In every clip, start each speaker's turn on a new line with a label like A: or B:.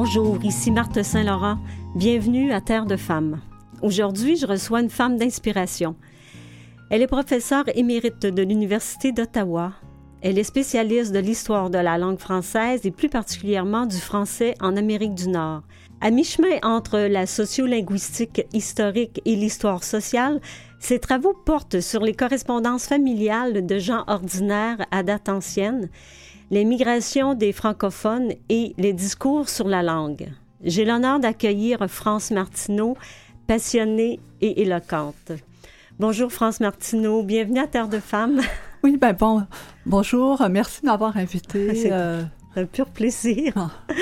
A: Bonjour, ici Marthe Saint-Laurent. Bienvenue à Terre de Femmes. Aujourd'hui, je reçois une femme d'inspiration. Elle est professeure émérite de l'Université d'Ottawa. Elle est spécialiste de l'histoire de la langue française et plus particulièrement du français en Amérique du Nord. À mi-chemin entre la sociolinguistique historique et l'histoire sociale, ses travaux portent sur les correspondances familiales de gens ordinaires à date ancienne les migrations des francophones et les discours sur la langue. J'ai l'honneur d'accueillir France Martineau, passionnée et éloquente. Bonjour France Martineau, bienvenue à Terre de Femmes.
B: Oui, ben bon, bonjour, merci de m'avoir invité.
A: C'est euh, un pur plaisir. Ah.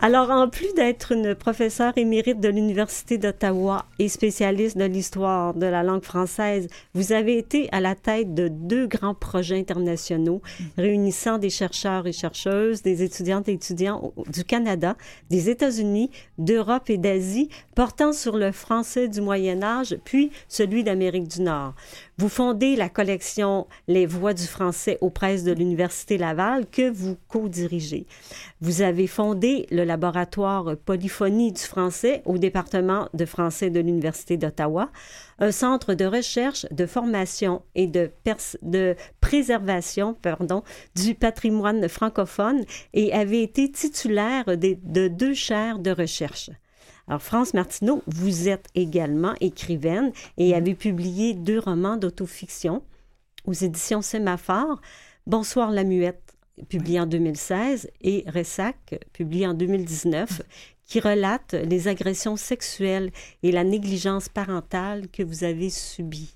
A: Alors, en plus d'être une professeure émérite de l'Université d'Ottawa et spécialiste de l'histoire de la langue française, vous avez été à la tête de deux grands projets internationaux mm. réunissant des chercheurs et chercheuses, des étudiantes et étudiants du Canada, des États-Unis, d'Europe et d'Asie, portant sur le français du Moyen Âge, puis celui d'Amérique du Nord. Vous fondez la collection Les Voix du français aux presses de l'Université Laval que vous co-dirigez. Vous avez fondé le laboratoire Polyphonie du français au département de français de l'Université d'Ottawa, un centre de recherche, de formation et de, préservation pardon, du patrimoine francophone et avez été titulaire de, de deux chaires de recherche. Alors, France Martineau, vous êtes également écrivaine et avez publié deux romans d'autofiction aux éditions Sémaphore. Bonsoir la muette, publié en 2016, et Ressac, publié en 2019, qui relate les agressions sexuelles et la négligence parentale que vous avez subies.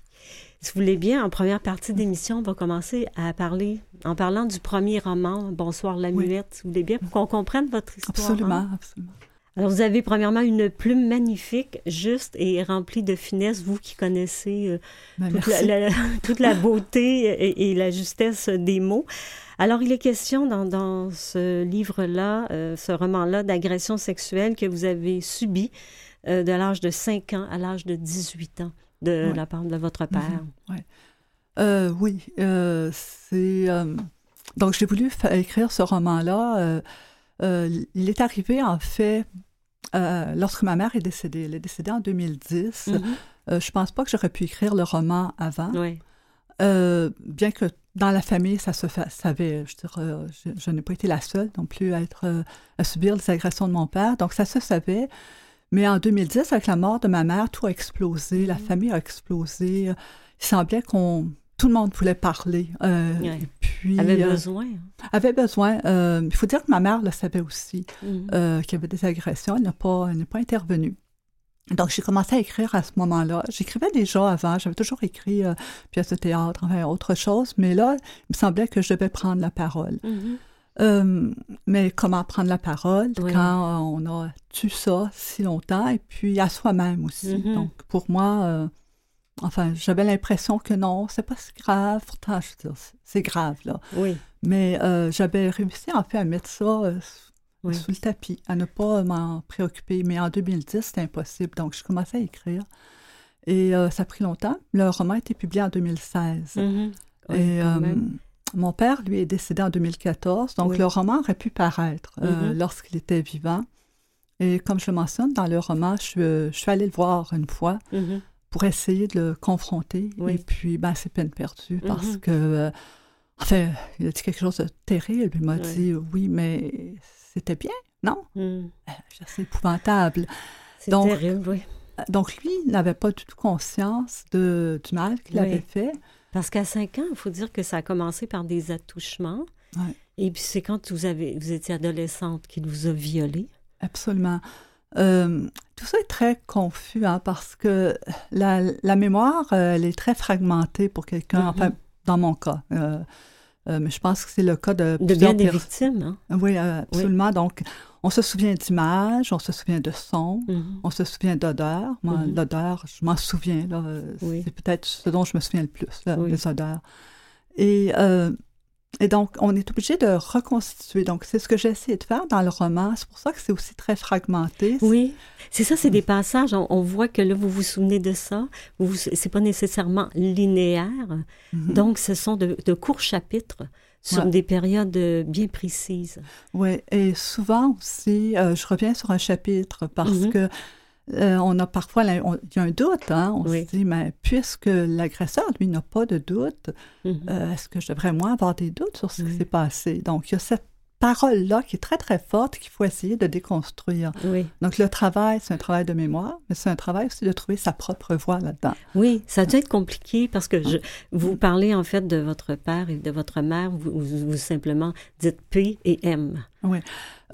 A: Si vous voulez bien, en première partie d'émission, on va commencer à parler, en parlant du premier roman, Bonsoir la muette, si vous voulez bien, pour qu'on comprenne votre histoire.
B: Absolument, hein. absolument.
A: Alors, vous avez premièrement une plume magnifique, juste et remplie de finesse, vous qui connaissez euh,
B: ben,
A: toute, la, beauté et, la justesse des mots. Alors, il est question dans, ce livre-là, euh, ce roman-là, d'agression sexuelle que vous avez subi euh, de l'âge de 5 ans à l'âge de 18 ans de la part de votre père.
B: Mhm. oui, c'est... donc, j'ai voulu écrire ce roman-là il est arrivé, en fait, euh, lorsque ma mère est décédée. Elle est décédée en 2010. Je mm-hmm. euh, je pense pas que j'aurais pu écrire le roman avant. bien que dans la famille, ça se savait. Je, je, n'ai pas été la seule non plus à, être, à subir les agressions de mon père. Donc, ça se savait. Mais en 2010, avec la mort de ma mère, tout a explosé. La mm-hmm. famille a explosé. Il semblait qu'on tout le monde voulait parler.
A: Euh, puis, avait euh, besoin.
B: Avait besoin. Euh, il faut dire que ma mère le savait aussi, mm. qu'il y avait des agressions. Elle n'a pas, pas intervenu. Donc, j'ai commencé à écrire à ce moment-là. J'écrivais déjà avant. J'avais toujours écrit pièces de théâtre, enfin, autre chose. Mais là, il me semblait que je devais prendre la parole. Mm-hmm. mais comment prendre la parole quand on a tué ça si longtemps et puis à soi-même aussi. Mm-hmm. Donc, pour moi, Enfin, j'avais l'impression que non, c'est pas si grave. Pourtant, c'est grave, là.
A: Oui.
B: Mais euh, j'avais réussi, en fait, à mettre ça euh, sous le tapis, à ne pas m'en préoccuper. Mais en 2010, c'était impossible. Donc, je commençais à écrire. Et euh, ça a pris longtemps. Le roman a été publié en 2016. Mm-hmm. et mon père, lui, est décédé en 2014. Donc, le roman aurait pu paraître mm-hmm. lorsqu'il était vivant. Et comme je le mentionne dans le roman, je, suis allée le voir une fois. Mm-hmm pour essayer de le confronter. Et puis, ben, c'est peine perdue parce mm-hmm. que, euh, enfin, il a dit quelque chose de terrible. Il m'a dit, oui, mais c'était bien, non? Mm. Ben, c'est épouvantable.
A: C'est terrible, oui.
B: Donc, lui, n'avait pas du tout conscience de, du mal qu'il avait fait.
A: Parce qu'à 5 ans, il faut dire que ça a commencé par des attouchements. Et puis, c'est quand vous, avez, vous étiez adolescente qu'il vous a violé.
B: Absolument. Euh, tout ça est très confus hein, parce que la, la mémoire, euh, elle est très fragmentée pour quelqu'un, mm-hmm. enfin, dans mon cas. Euh, mais je pense que c'est le cas de,
A: de bien des victimes.
B: Hein? Oui, absolument. Donc, on se souvient d'images, on se souvient de sons, mm-hmm. on se souvient d'odeurs. Moi, mm-hmm. l'odeur, je m'en souviens. C'est peut-être ce dont je me souviens le plus, les odeurs. Et et donc, on est obligé de reconstituer. Donc, c'est ce que j'ai essayé de faire dans le roman. C'est pour ça que c'est aussi très fragmenté.
A: Oui, c'est ça, c'est des passages. On, voit que là, vous vous souvenez de ça. C'est pas nécessairement linéaire. Mhm. Donc, ce sont de, courts chapitres sur des périodes bien précises.
B: Oui, et souvent aussi, je reviens sur un chapitre parce mm-hmm. que on a parfois, il y a un doute, hein? on se dit, mais puisque l'agresseur, lui, n'a pas de doute, mm-hmm. est-ce que je devrais, moi, avoir des doutes sur ce qui s'est passé? Donc, il y a cette parole-là qui est très, très forte qu'il faut essayer de déconstruire. Donc, le travail, c'est un travail de mémoire, mais c'est un travail aussi de trouver sa propre voix là-dedans.
A: Oui, ça dû être compliqué parce que je, vous parlez en fait de votre père et de votre mère, vous, vous, simplement dites P et M.
B: Oui.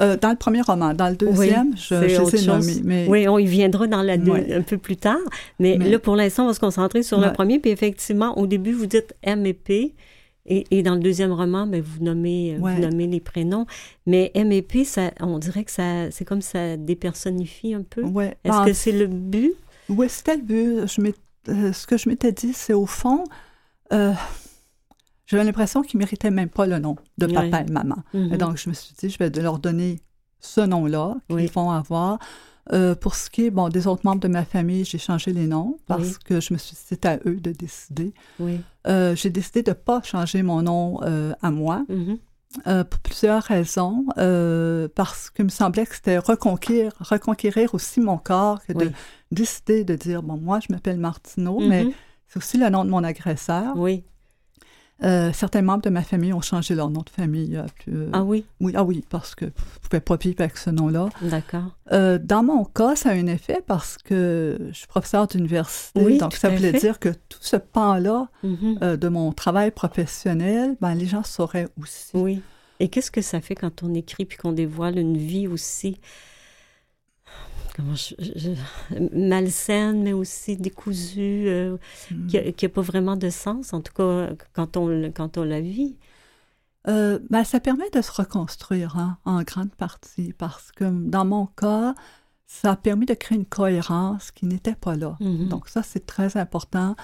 B: Euh, dans le premier roman. Dans le deuxième, je, je. Mais...
A: Oui, on y viendra dans la un peu plus tard. Mais, là, pour l'instant, on va se concentrer sur le premier. Puis effectivement, au début, vous dites M et P. Et, dans le deuxième roman, ben, vous, nommez, vous nommez les prénoms. Mais MEP, ça, on dirait que ça, c'est comme ça dépersonnifie un peu.
B: Ouais.
A: Est-ce ben, que c'est le but?
B: Oui, c'était le but. Je euh, ce que je m'étais dit, c'est au fond, euh, j'avais l'impression qu'ils ne méritaient même pas le nom de papa et maman. Et donc, je me suis dit, je vais leur donner ce nom-là qu'ils vont avoir. Euh, pour ce qui est bon, des autres membres de ma famille, j'ai changé les noms parce que je me suis dit c'est à eux de décider. Euh, j'ai décidé de ne pas changer mon nom euh, à moi. Mm-hmm. pour plusieurs raisons, parce qu'il me semblait que c'était reconquérir, reconquérir aussi mon corps que de décider de dire, bon, moi, je m'appelle Martineau, mais mm-hmm. c'est aussi le nom de mon agresseur.
A: Oui.
B: Euh, certains membres de ma famille ont changé leur nom de famille. Euh,
A: euh, ah oui?
B: Oui, ah oui, parce que je ne pouvais pas vivre avec ce nom-là.
A: D'accord.
B: dans mon cas, ça a un effet parce que je suis professeur d'université. Oui, donc, ça voulait dire que tout ce pan-là mm-hmm. de mon travail professionnel, ben, les gens sauraient aussi.
A: Oui. Et qu'est-ce que ça fait quand on écrit puis qu'on dévoile une vie aussi? Malsaine, mais aussi décousue, euh, hmm. qui n'a pas vraiment de sens, en tout cas quand on, quand on la vit.
B: Euh, ben, ça permet de se reconstruire hein, en grande partie, parce que dans mon cas, ça a permis de créer une cohérence qui n'était pas là. Mm-hmm. Donc ça, c'est très important.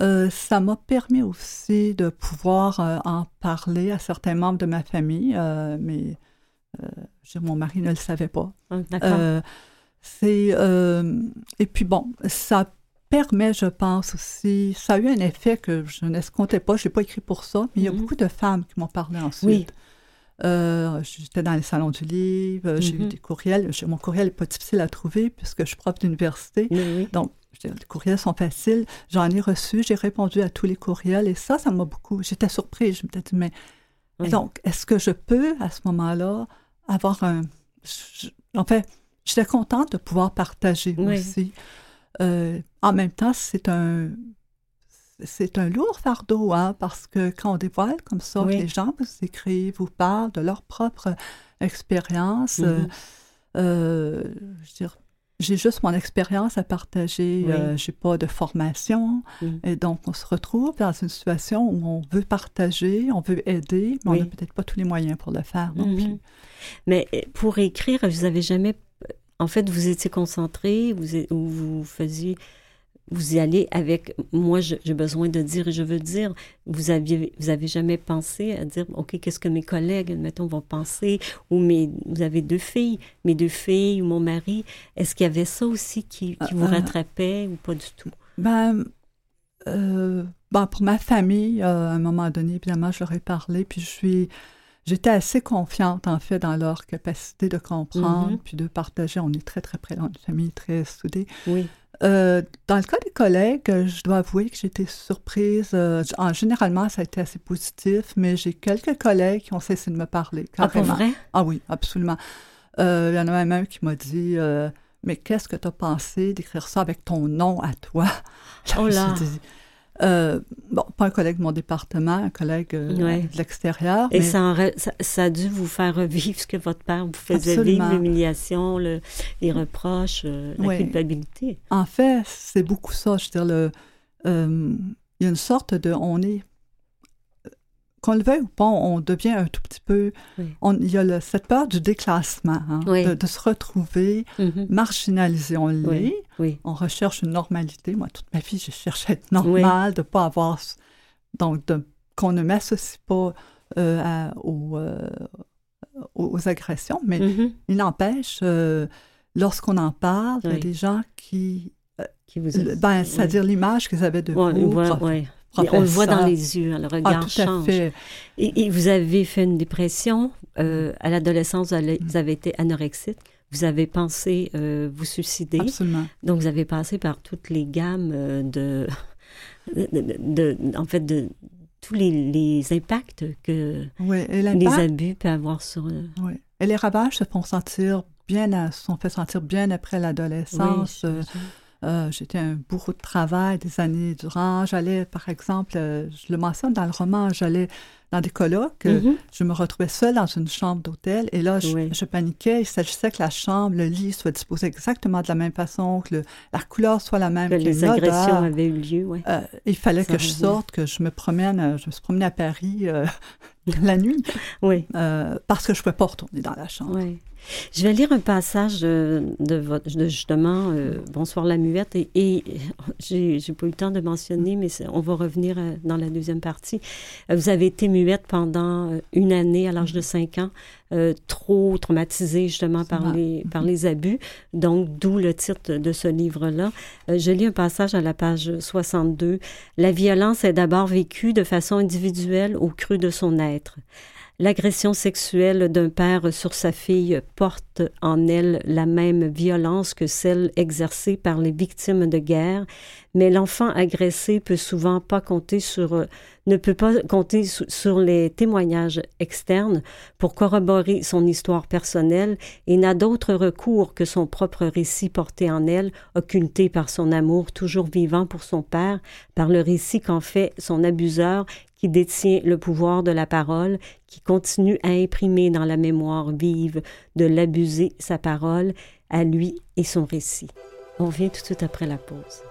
B: Euh, ça m'a permis aussi de pouvoir en parler à certains membres de ma famille, mais mon mari ne le savait pas.
A: Ah, d'accord.
B: C'est euh, et puis bon, ça permet, je pense aussi, ça a eu un effet que je n'escomptais pas. Je n'ai pas écrit pour ça, mais il y a mhm. beaucoup de femmes qui m'ont parlé ensuite. Euh, j'étais dans les salons du livre, j'ai eu mhm. des courriels. Mon courriel n'est pas difficile à trouver puisque je suis prof d'université. Donc, les courriels sont faciles. J'en ai reçu, j'ai répondu à tous les courriels et ça, ça m'a beaucoup. J'étais surprise. Je me dit, mais. Donc, est-ce que je peux, à ce moment-là, avoir un. en fait, j'étais contente de pouvoir partager aussi. Euh, en même temps, c'est un c'est un lourd fardeau, hein, parce que quand on dévoile comme ça, les gens vous écrivent, vous parlent de leur propre expérience. Euh, euh, je veux dire, j'ai juste mon expérience à partager. Je j'ai pas de formation. Mm. Et donc, on se retrouve dans une situation où on veut partager, on veut aider, mais on n'a peut-être pas tous les moyens pour le faire non mm-hmm. plus.
A: Mais pour écrire, vous avez jamais en fait, vous étiez concentré, vous, vous faisiez, vous y allez avec, moi, j'ai besoin de dire et je veux dire. Vous aviez, vous avez jamais pensé à dire, OK, qu'est-ce que mes collègues, admettons, vont penser, ou mes, vous avez deux filles, mes deux filles, ou mon mari. Est-ce qu'il y avait ça aussi qui, qui vous euh, euh, rattrapait ou pas du tout?
B: Ben, euh, ben pour ma famille, à un moment donné, évidemment, je leur ai parlé, puis je suis j'étais assez confiante, en fait, dans leur capacité de comprendre mm-hmm. puis de partager. On est très, très près dans une famille très soudée.
A: Oui.
B: Euh, dans le cas des collègues, je dois avouer que j'étais surprise. Euh, en, généralement, ça a été assez positif, mais j'ai quelques collègues qui ont cessé de me parler.
A: Ah, pour vrai?
B: Ah oui, absolument. Euh, il y en a même un qui m'a dit Mais qu'est-ce que tu as pensé d'écrire ça avec ton nom à toi
A: Oh là!
B: Euh, bon, pas un collègue de mon département, un collègue euh, de l'extérieur.
A: Et ça, ça, a dû vous faire revivre ce que votre père vous faisait vivre, l'humiliation, le, les reproches, euh, la culpabilité.
B: En fait, c'est beaucoup ça. Je veux dire, le, il y a une sorte de... On est qu'on le veuille ou pas, on devient un tout petit peu. il y a cette peur du déclassement, hein, de, se retrouver mm-hmm. marginalisé. On l'est. On recherche une normalité. Moi, toute ma vie, j'ai cherché à être normal, de ne pas avoir. Donc, qu'on ne m'associe pas euh, euh, aux, agressions. Mais mm-hmm. il n'empêche, euh, lorsqu'on en parle, il y a des gens qui. qui vous ben, C'est-à-dire l'image qu'ils avaient de vous,
A: on le voit dans les yeux, le regard
B: ah, tout
A: change.
B: À.
A: Et, vous avez fait une dépression. Euh, à l'adolescence, vous, avez été anorexique. Vous avez pensé euh, vous suicider.
B: Absolument.
A: Donc, vous avez passé par toutes les gammes euh, de, de, en fait, de tous les, impacts que les abus peuvent avoir sur.
B: Oui. Et les ravages se font sentir bien, sont fait sentir bien après l'adolescence. Euh, j'étais un bourreau de travail des années durant. J'allais, par exemple, euh, je le mentionne dans le roman, j'allais dans des colloques, euh, mm-hmm. je me retrouvais seule dans une chambre d'hôtel et là, je, paniquais. Il s'agissait que la chambre, le lit soit disposé exactement de la même façon, que la couleur soit la même.
A: Que, les agressions avaient eu lieu, oui.
B: il fallait que je sorte, que je me promène, je me suis promenée à Paris la nuit.
A: Oui.
B: parce que je ne pouvais pas retourner dans la chambre.
A: Oui. Je vais lire un passage de, votre, de justement euh, Bonsoir la muette et, et j'ai, pas eu le temps de mentionner, mais on va revenir euh, dans la deuxième partie. Euh, vous avez été muette pendant une année à l'âge de 5 ans, trop traumatisée justement par les, par les abus, donc d'où le titre de ce livre-là. je lis un passage à la page 62. La violence est d'abord vécue de façon individuelle au cru de son être. L'agression sexuelle d'un père sur sa fille porte en elle la même violence que celle exercée par les victimes de guerre, mais l'enfant agressé peut souvent pas compter sur ne peut pas compter sur les témoignages externes pour corroborer son histoire personnelle et n'a d'autre recours que son propre récit porté en elle, occulté par son amour toujours vivant pour son père, par le récit qu'en fait son abuseur qui détient le pouvoir de la parole, qui continue à imprimer dans la mémoire vive de l'abuser sa parole à lui et son récit. On vient tout de suite après la pause.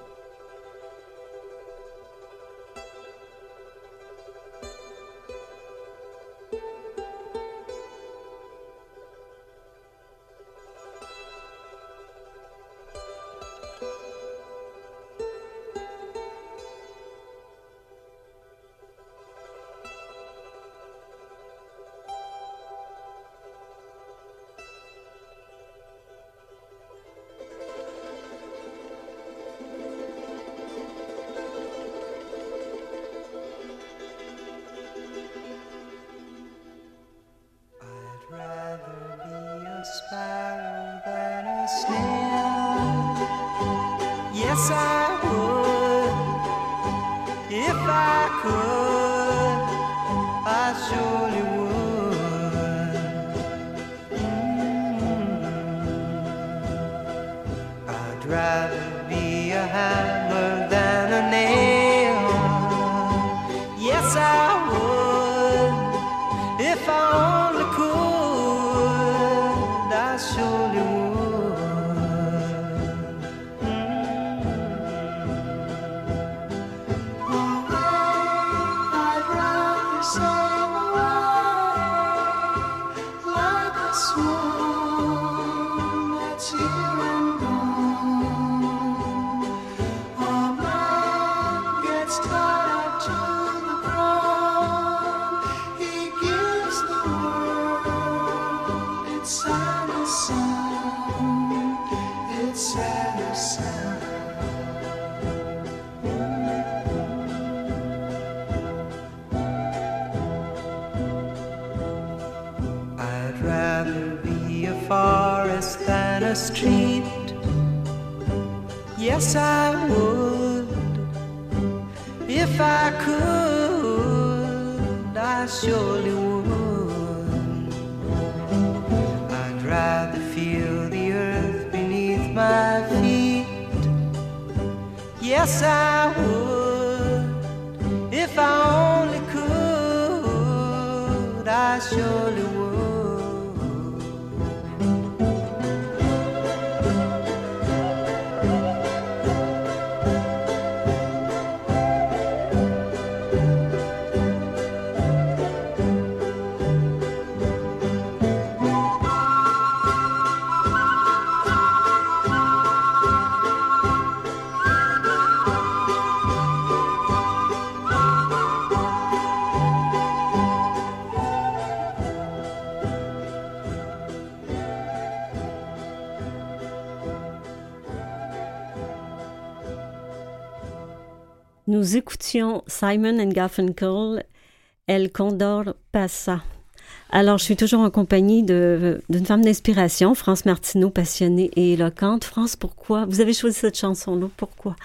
C: Yes, I would. If I could, I surely would. I'd rather feel the earth beneath my feet. Yes, I would. If I only could, I surely would.
A: Nous écoutions Simon and Garfunkel, El Condor Passa. Alors, je suis toujours en compagnie d'une femme d'inspiration, France Martineau, passionnée et éloquente. France, pourquoi? Vous avez choisi cette chanson-là, pourquoi?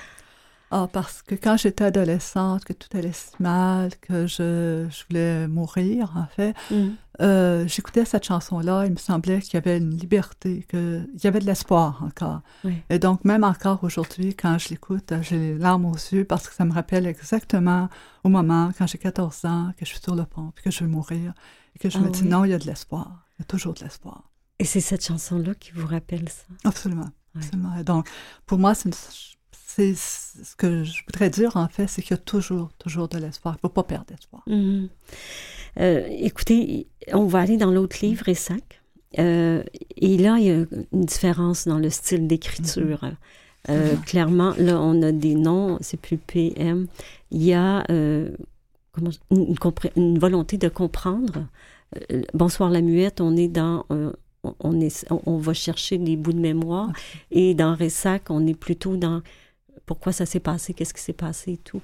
B: Ah, parce que quand j'étais adolescente, que tout allait si mal, que je, je voulais mourir, en fait, mm. Euh, j'écoutais cette chanson-là, il me semblait qu'il y avait une liberté, qu'il y avait de l'espoir encore. Et donc, même encore aujourd'hui, quand je l'écoute, j'ai les larmes aux yeux parce que ça me rappelle exactement au moment, quand j'ai 14 ans, que je suis sur le pont, puis que je vais mourir, et que je ah me dis non, il y a de l'espoir, il y a toujours de l'espoir.
A: Et c'est cette chanson-là qui vous rappelle ça?
B: Absolument. absolument. donc, pour moi, c'est une c'est ce que je voudrais dire, en fait, c'est qu'il y a toujours, toujours de l'espoir. Il ne faut pas perdre espoir.
A: Mhm. Euh, écoutez, on va aller dans l'autre livre, Essac. Euh, et là, il y a une différence dans le style d'écriture. Mhm. Euh, mhm. Clairement, là, on a des noms, c'est plus PM. Il y a comment, une, une, volonté de comprendre. Bonsoir la muette, on est dans on, est, on, va chercher des bouts de mémoire. Et dans Ressac, on est plutôt dans pourquoi ça s'est passé, qu'est-ce qui s'est passé et tout.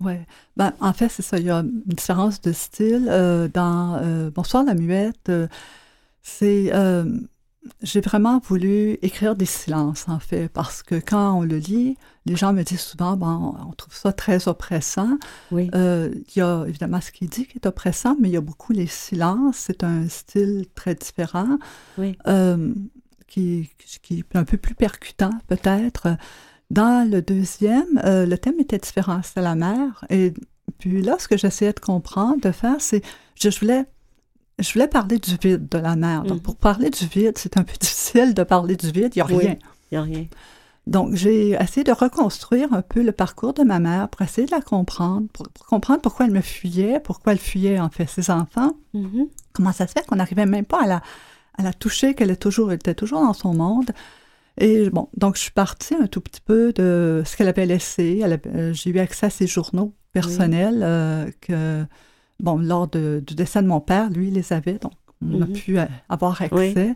B: Oui. Ben, en fait, c'est ça. Il y a une différence de style. Euh, dans euh, Bonsoir la muette, euh, c'est. j'ai vraiment voulu écrire des silences, en fait, parce que quand on le lit, les gens me disent souvent, bon, on trouve ça très oppressant. Oui. il y a évidemment ce qu'il dit qui est oppressant, mais il y a beaucoup les silences. C'est un style très différent, oui. qui, qui, est un peu plus percutant, peut-être. Dans le deuxième, euh, le thème était différent, c'était la mer. Et puis là, ce que j'essayais de comprendre, de faire, c'est je voulais je voulais parler du vide de la mer. Donc, mm. pour parler du vide, c'est un peu difficile de parler du vide. Il n'y a rien.
A: Il n'y a rien.
B: Donc, j'ai essayé de reconstruire un peu le parcours de ma mère pour essayer de la comprendre, pour, comprendre pourquoi elle me fuyait, pourquoi elle fuyait, en fait, ses enfants. Mm-hmm. Comment ça se fait qu'on n'arrivait même pas à la, à la toucher, qu'elle toujours, était toujours dans son monde? Et bon, donc je suis partie un tout petit peu de ce qu'elle avait laissé. Euh, j'ai eu accès à ses journaux personnels euh, que, bon, lors du décès de mon père, lui, il les avait, donc on a mhm. pu euh, avoir accès.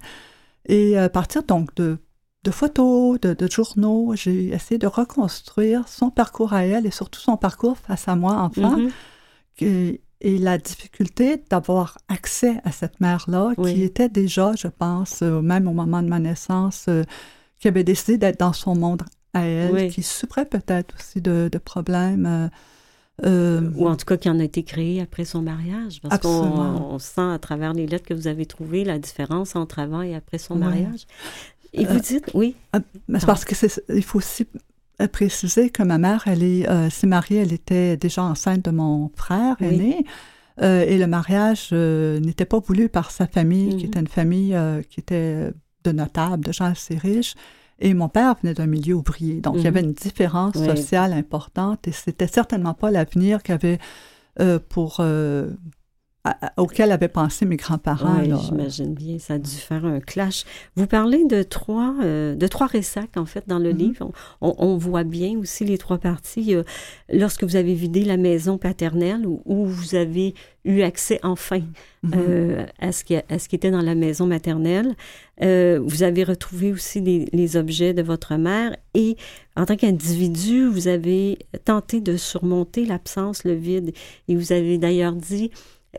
B: Et à partir donc de, de photos, de, journaux, j'ai essayé de reconstruire son parcours à elle et surtout son parcours face à moi, enfant. Mhm. et, la difficulté d'avoir accès à cette mère-là, qui était déjà, je pense, même au moment de ma naissance, qui avait décidé d'être dans son monde à elle, qui souffrait peut-être aussi de, problèmes. Euh,
A: euh, Ou en tout cas qui en a été créé après son mariage. Parce qu'on sent à travers les lettres que vous avez trouvées la différence entre avant et après son mariage. Et vous euh, dites, oui.
B: c'est parce que il faut aussi préciser que ma mère, elle est, s'est mariée, elle était déjà enceinte de mon frère aîné. et le mariage n'était pas voulu par sa famille, qui mhm. était une famille qui était de notables, de gens assez riches. Et mon père venait d'un milieu ouvrier. Donc, il y avait mhm. une différence sociale importante et c'était certainement pas l'avenir qu'avait euh, pour euh, auquel avaient pensé mes grands-parents.
A: Oui, j'imagine bien, ça a dû faire un clash. Vous parlez de trois, euh, de trois ressacs, en fait, dans le mm-hmm. livre. On, voit bien aussi les trois parties. lorsque vous avez vidé la maison paternelle, où, vous avez eu accès enfin mm-hmm. euh, à, ce qui, à ce qui était dans la maison maternelle, euh, vous avez retrouvé aussi les, les, objets de votre mère et en tant qu'individu, vous avez tenté de surmonter l'absence, le vide. Et vous avez d'ailleurs dit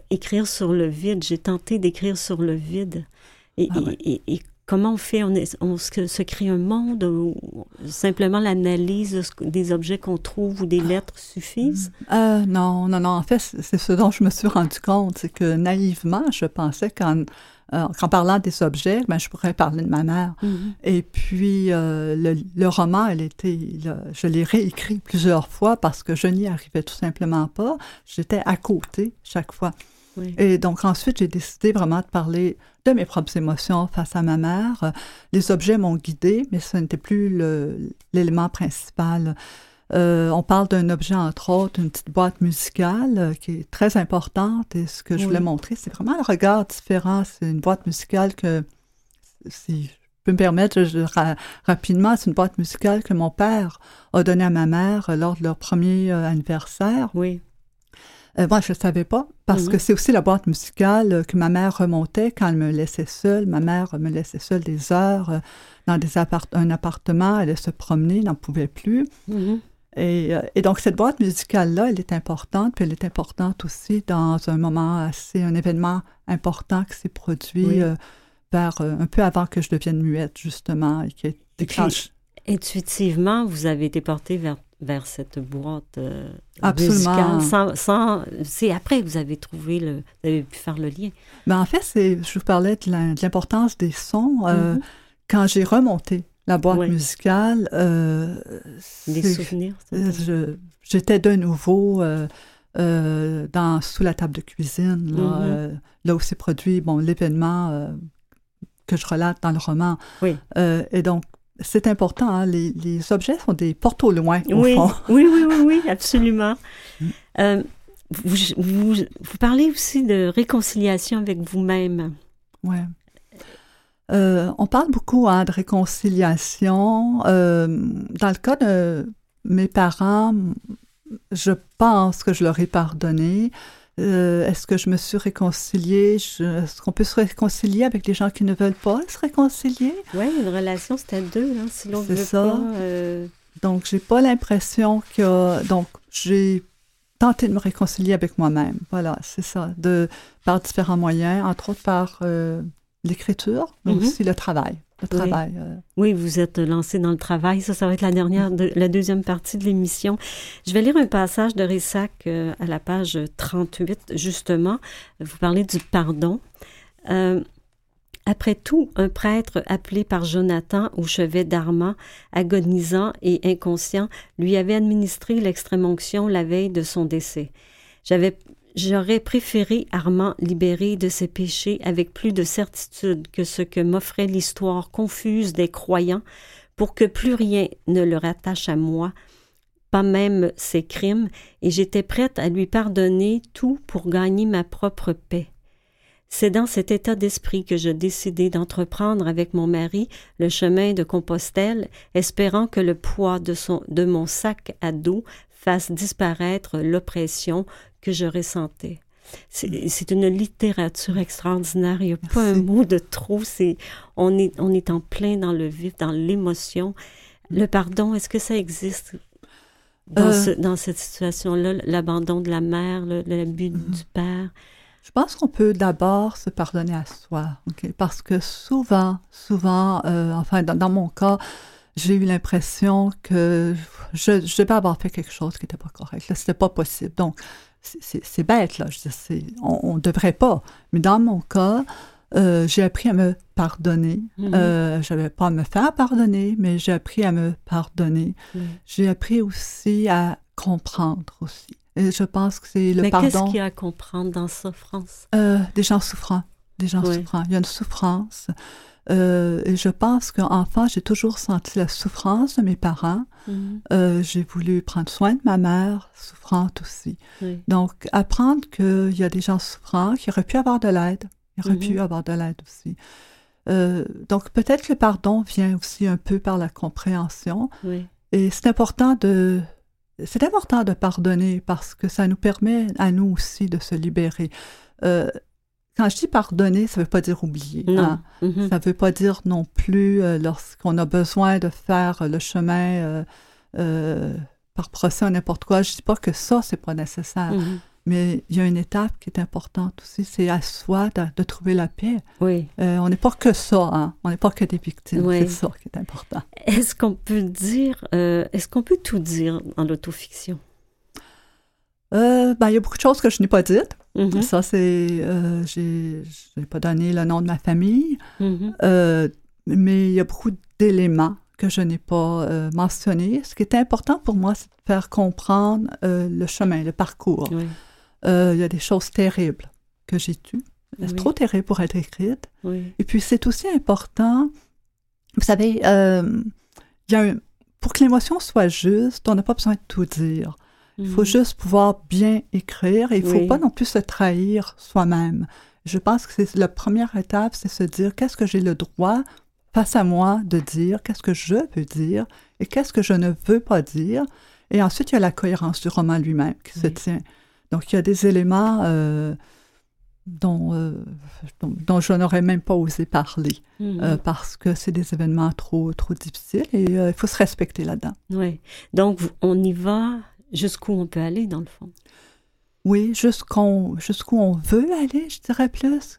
A: écrire sur le vide. J'ai tenté d'écrire sur le vide. Et, ah et, comment on fait? On, on se, crée un monde où simplement l'analyse des objets qu'on trouve ou des ah. lettres suffisent?
B: Euh, non, non, non. En fait, c'est ce dont je me suis rendu compte. C'est que naïvement, je pensais qu'en euh, parlant des objets, ben, je pourrais parler de ma mère. Mm-hmm. Et puis, euh, le, roman, elle était, je l'ai réécrit plusieurs fois parce que je n'y arrivais tout simplement pas. J'étais à côté chaque fois. Et donc ensuite, j'ai décidé vraiment de parler de mes propres émotions face à ma mère. Les objets m'ont guidée, mais ce n'était plus l'élément principal. Euh, on parle d'un objet, entre autres, une petite boîte musicale euh, qui est très importante. Et ce que je voulais montrer, c'est vraiment le regard différent. C'est une boîte musicale que, si je peux me permettre, rapidement, c'est une boîte musicale que mon père a donnée à ma mère lors de leur premier euh, anniversaire.
A: Oui.
B: Euh, moi, je ne savais pas, parce que c'est aussi la boîte musicale que ma mère remontait quand elle me laissait seule. Ma mère me laissait seule des heures euh, dans des un appartement, elle allait se promener, n'en pouvait plus. Mm-hmm. Et, et, donc, cette boîte musicale-là, elle est importante, puis elle est importante aussi dans un moment assez, un événement important qui s'est produit vers, un peu avant que je devienne muette, justement, et qui est déclenché.
A: Intuitivement, vous avez été porté vers vers cette boîte euh,
B: Absolument.
A: Sans, c'est après que vous avez trouvé le, vous avez pu faire le lien.
B: Mais ben, en fait, c'est, je vous parlais de, l'importance des sons. Euh, mm-hmm. Quand j'ai remonté la boîte musicale, euh,
A: des souvenirs.
B: j'étais de nouveau dans sous la table de cuisine, là, là où s'est produit bon l'événement que je relate dans le roman.
A: Oui.
B: et donc c'est important, hein, les, objets sont des portes au loin, au
A: oui,
B: fond.
A: Oui, oui, oui, oui, absolument. Mm. Euh, vous, vous, parlez aussi de réconciliation avec vous-même.
B: Oui. Euh, on parle beaucoup hein, de réconciliation. Euh, dans le cas de mes parents, je pense que je leur ai pardonné. Euh, est-ce que je me suis réconciliée? Est-ce qu'on peut se réconcilier avec les gens qui ne veulent pas se réconcilier?
A: Oui, une relation, c'est à deux, hein, si l'on veut
B: ça.
A: pas. Euh...
B: Donc, j'ai pas l'impression que... Donc, j'ai tenté de me réconcilier avec moi-même. Voilà, c'est ça. De, par différents moyens, entre autres par euh, l'écriture, mais mm-hmm. aussi le travail le travail.
A: Oui. Euh. oui. vous êtes lancé dans le travail. Ça, ça va être la dernière, la deuxième partie de l'émission. Je vais lire un passage de Rissac euh, à la page 38, justement. Vous parlez du pardon. Euh, après tout, un prêtre appelé par Jonathan au chevet d'Armand, agonisant et inconscient, lui avait administré l'extrême onction la veille de son décès. J'avais J'aurais préféré Armand libéré de ses péchés avec plus de certitude que ce que m'offrait l'histoire confuse des croyants pour que plus rien ne le rattache à moi, pas même ses crimes, et j'étais prête à lui pardonner tout pour gagner ma propre paix. C'est dans cet état d'esprit que je décidai d'entreprendre avec mon mari le chemin de Compostelle, espérant que le poids de, de mon sac à dos fasse disparaître l'oppression que je ressentais. C'est une littérature extraordinaire. Il n'y a pas un mot de trop. C'est on est on est en plein dans le vif, dans l'émotion. Le pardon, est-ce que ça existe dans, euh. dans cette situation-là, l'abandon de la mère, l'abus mm-hmm. du père?
B: Je pense qu'on peut d'abord se pardonner à soi, parce que souvent, souvent, euh, enfin dans, mon cas, j'ai eu l'impression que je, je devais avoir fait quelque chose qui n'était pas correct. Là, c'était pas possible. Donc, c'est bête, là. Je on ne devrait pas. Mais dans mon cas, euh, j'ai appris à me pardonner. Mm-hmm. Euh, je n'avais pas à me faire pardonner, mais j'ai appris à me pardonner. J'ai appris aussi à comprendre aussi. Et je pense que c'est le
A: mais
B: pardon.
A: Mais qu'est-ce qu'il y a à comprendre dans souffrance?
B: Euh, des gens souffrants. Des gens souffrants. Il y a une souffrance. Euh, et je pense qu'enfant, j'ai toujours senti la souffrance de mes parents. Mhm. Euh, j'ai voulu prendre soin de ma mère, souffrante aussi. Donc, apprendre qu'il y a des gens souffrants, qui auraient pu avoir de l'aide. Il aurait pu mhm. avoir de l'aide aussi. Euh, donc, peut-être que le pardon vient aussi un peu par la compréhension. Et c'est important de... C'est important de pardonner parce que ça nous permet à nous aussi de se libérer. Quand je dis pardonner, ça ne veut pas dire oublier. Hein. Mm-hmm. Ça ne veut pas dire non plus euh, lorsqu'on a besoin de faire le chemin euh, euh, par procès ou n'importe quoi. Je ne dis pas que ça, c'est pas nécessaire. Mm-hmm. Mais il y a une étape qui est importante aussi, c'est à soi de, trouver la paix.
A: Oui.
B: on n'est pas que ça, hein. on n'est pas que des victimes. C'est ça qui est important.
A: Est-ce qu'on peut dire, est-ce qu'on peut tout dire en l'autofiction?
B: Ben, il y a beaucoup de choses que je n'ai pas dites. Mm-hmm. Ça, c'est. Euh, je n'ai pas donné le nom de ma famille, mm-hmm. euh, mais il y a beaucoup d'éléments que je n'ai pas euh, mentionnés. Ce qui est important pour moi, c'est de faire comprendre le chemin, le parcours. il y a des choses terribles que j'ai tues. C'est trop terrible pour être écrite. Et puis, c'est aussi important. Vous savez, il y a pour que l'émotion soit juste, on n'a pas besoin de tout dire. Il faut mhm. juste pouvoir bien écrire et il ne faut pas non plus se trahir soi-même. Je pense que c'est la première étape, c'est se dire qu'est-ce que j'ai le droit face à moi de dire, qu'est-ce que je veux dire et qu'est-ce que je ne veux pas dire. Et ensuite, il y a la cohérence du roman lui-même qui se tient. Donc, il y a des éléments, euh, dont, dont, je n'aurais même pas osé parler mhm. parce que c'est des événements trop, trop difficiles et il faut se respecter là-dedans.
A: Oui. Donc, on y va jusqu'où on peut aller, dans le fond.
B: Oui, jusqu'où on veut aller, je dirais plus.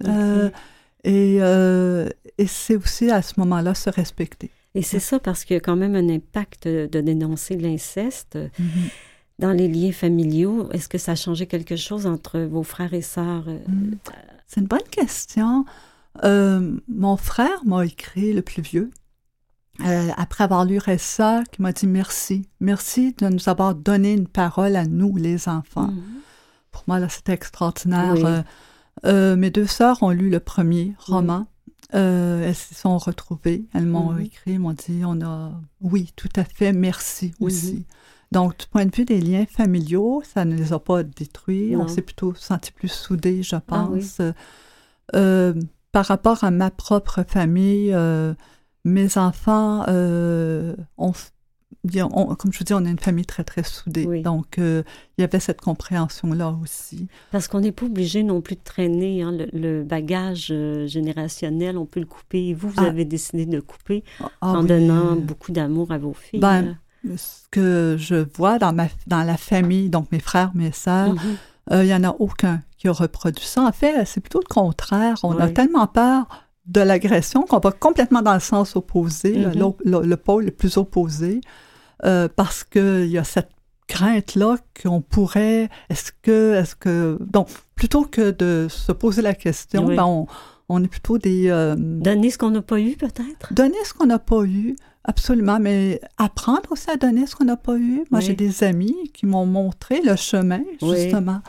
B: et, et c'est aussi à ce moment-là se respecter.
A: Et c'est ça parce qu'il y a quand même un impact de dénoncer l'inceste mm-hmm. dans les liens familiaux. Est-ce que ça a changé quelque chose entre vos frères et sœurs? Euh, mm.
B: C'est une bonne question. Euh, mon frère m'a écrit, le plus vieux, euh, après avoir lu ça, qui m'a dit merci. Merci de nous avoir donné une parole à nous, les enfants. Mm-hmm. Pour moi, là, c'était extraordinaire. mes deux sœurs ont lu le premier roman. Euh, elles se sont retrouvées. Elles m'ont mhm. écrit, m'ont dit on a. Oui, tout à fait, merci mhm. aussi. Donc, du point de vue des liens familiaux, ça ne les a pas détruits. On s'est plutôt senti plus soudés, je ah pense. Euh, par rapport à ma propre famille, euh, mes enfants ont comme je vous dis, on est une famille très, très soudée. Donc, euh, il y avait cette compréhension-là aussi.
A: Parce qu'on n'est pas obligé non plus de traîner hein, le, bagage euh, générationnel. On peut le couper. Vous, vous ah. avez décidé de le couper ah, ah en donnant beaucoup d'amour à vos filles.
B: Ben, ce que je vois dans, ma, dans la famille, donc mes frères, mes sœurs, mhm. euh, il n'y en a aucun qui a reproduit ça. En fait, c'est plutôt le contraire. On a tellement peur de l'agression qu'on va complètement dans le sens opposé, mhm. le, pôle le plus opposé. Euh, parce qu'il y a cette crainte-là qu'on pourrait, est-ce que, est-ce que, donc, plutôt que de se poser la question, ben on, est plutôt des...
A: Euh, donner ce qu'on n'a pas eu, peut-être?
B: Donner ce qu'on n'a pas eu, absolument, mais apprendre aussi à donner ce qu'on n'a pas eu. Moi, j'ai des amis qui m'ont montré le chemin, justement.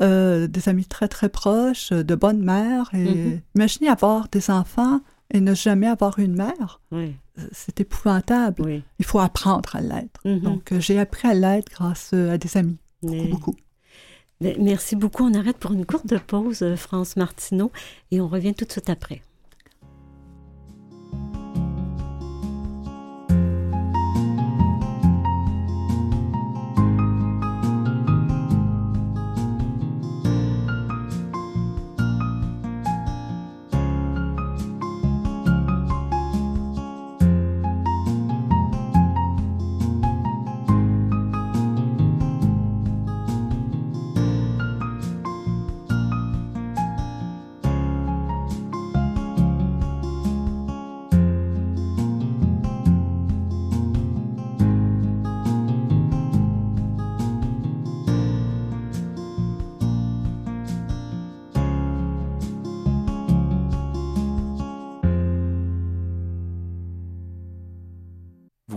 B: Euh, des amis très, très proches, de bonnes mères. Et mm-hmm. imaginez avoir des enfants et ne jamais avoir une mère. Oui c'est épouvantable. Il faut apprendre à l'être. Mhm. Donc, euh, j'ai appris à l'être grâce euh, à des amis. Beaucoup, beaucoup.
A: Merci beaucoup. On arrête pour une courte pause, euh, France Martineau, et on revient tout de suite après.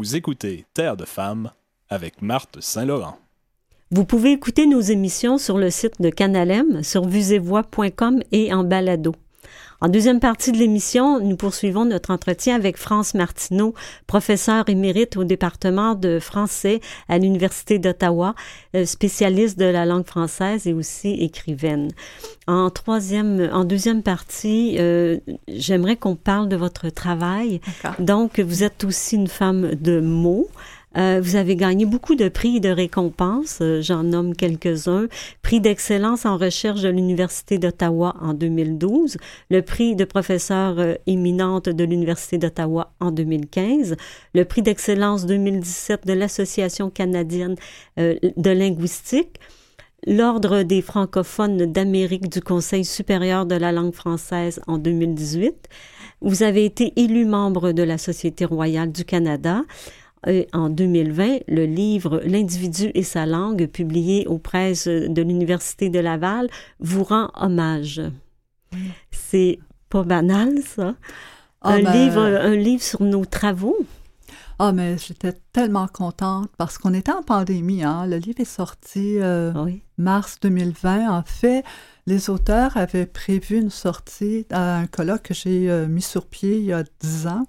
D: Vous écoutez Terre de femmes avec Marthe Saint-Laurent.
A: Vous pouvez écouter nos émissions sur le site de Canalem, sur vuesetvoix.com et en balado. En deuxième partie de l'émission, nous poursuivons notre entretien avec France Martineau, professeure émérite au département de français à l'Université d'Ottawa, euh, spécialiste de la langue française et aussi écrivaine. En troisième, en deuxième partie, euh, j'aimerais qu'on parle de votre travail. Donc, vous êtes aussi une femme de mots. Euh, vous avez gagné beaucoup de prix et de récompenses. Euh, j'en nomme quelques-uns. Prix d'excellence en recherche de l'Université d'Ottawa en 2012, le prix de professeur euh, éminente de l'Université d'Ottawa en 2015, le prix d'excellence 2017 de l'Association canadienne de linguistique, l'Ordre des francophones d'Amérique du Conseil supérieur de la langue française en 2018. Vous avez été élu membre de la Société royale du Canada. Et en 2020, le livre L'individu et sa langue, publié aux presses de l'Université de Laval, vous rend hommage. C'est pas banal, ça. Ah, un, ben, livre, un livre sur nos travaux.
B: Ah, mais j'étais tellement contente parce qu'on était en pandémie. Hein? Le livre est sorti euh, mars 2020. En fait, les auteurs avaient prévu une sortie à un colloque que j'ai euh, mis sur pied il y a dix ans.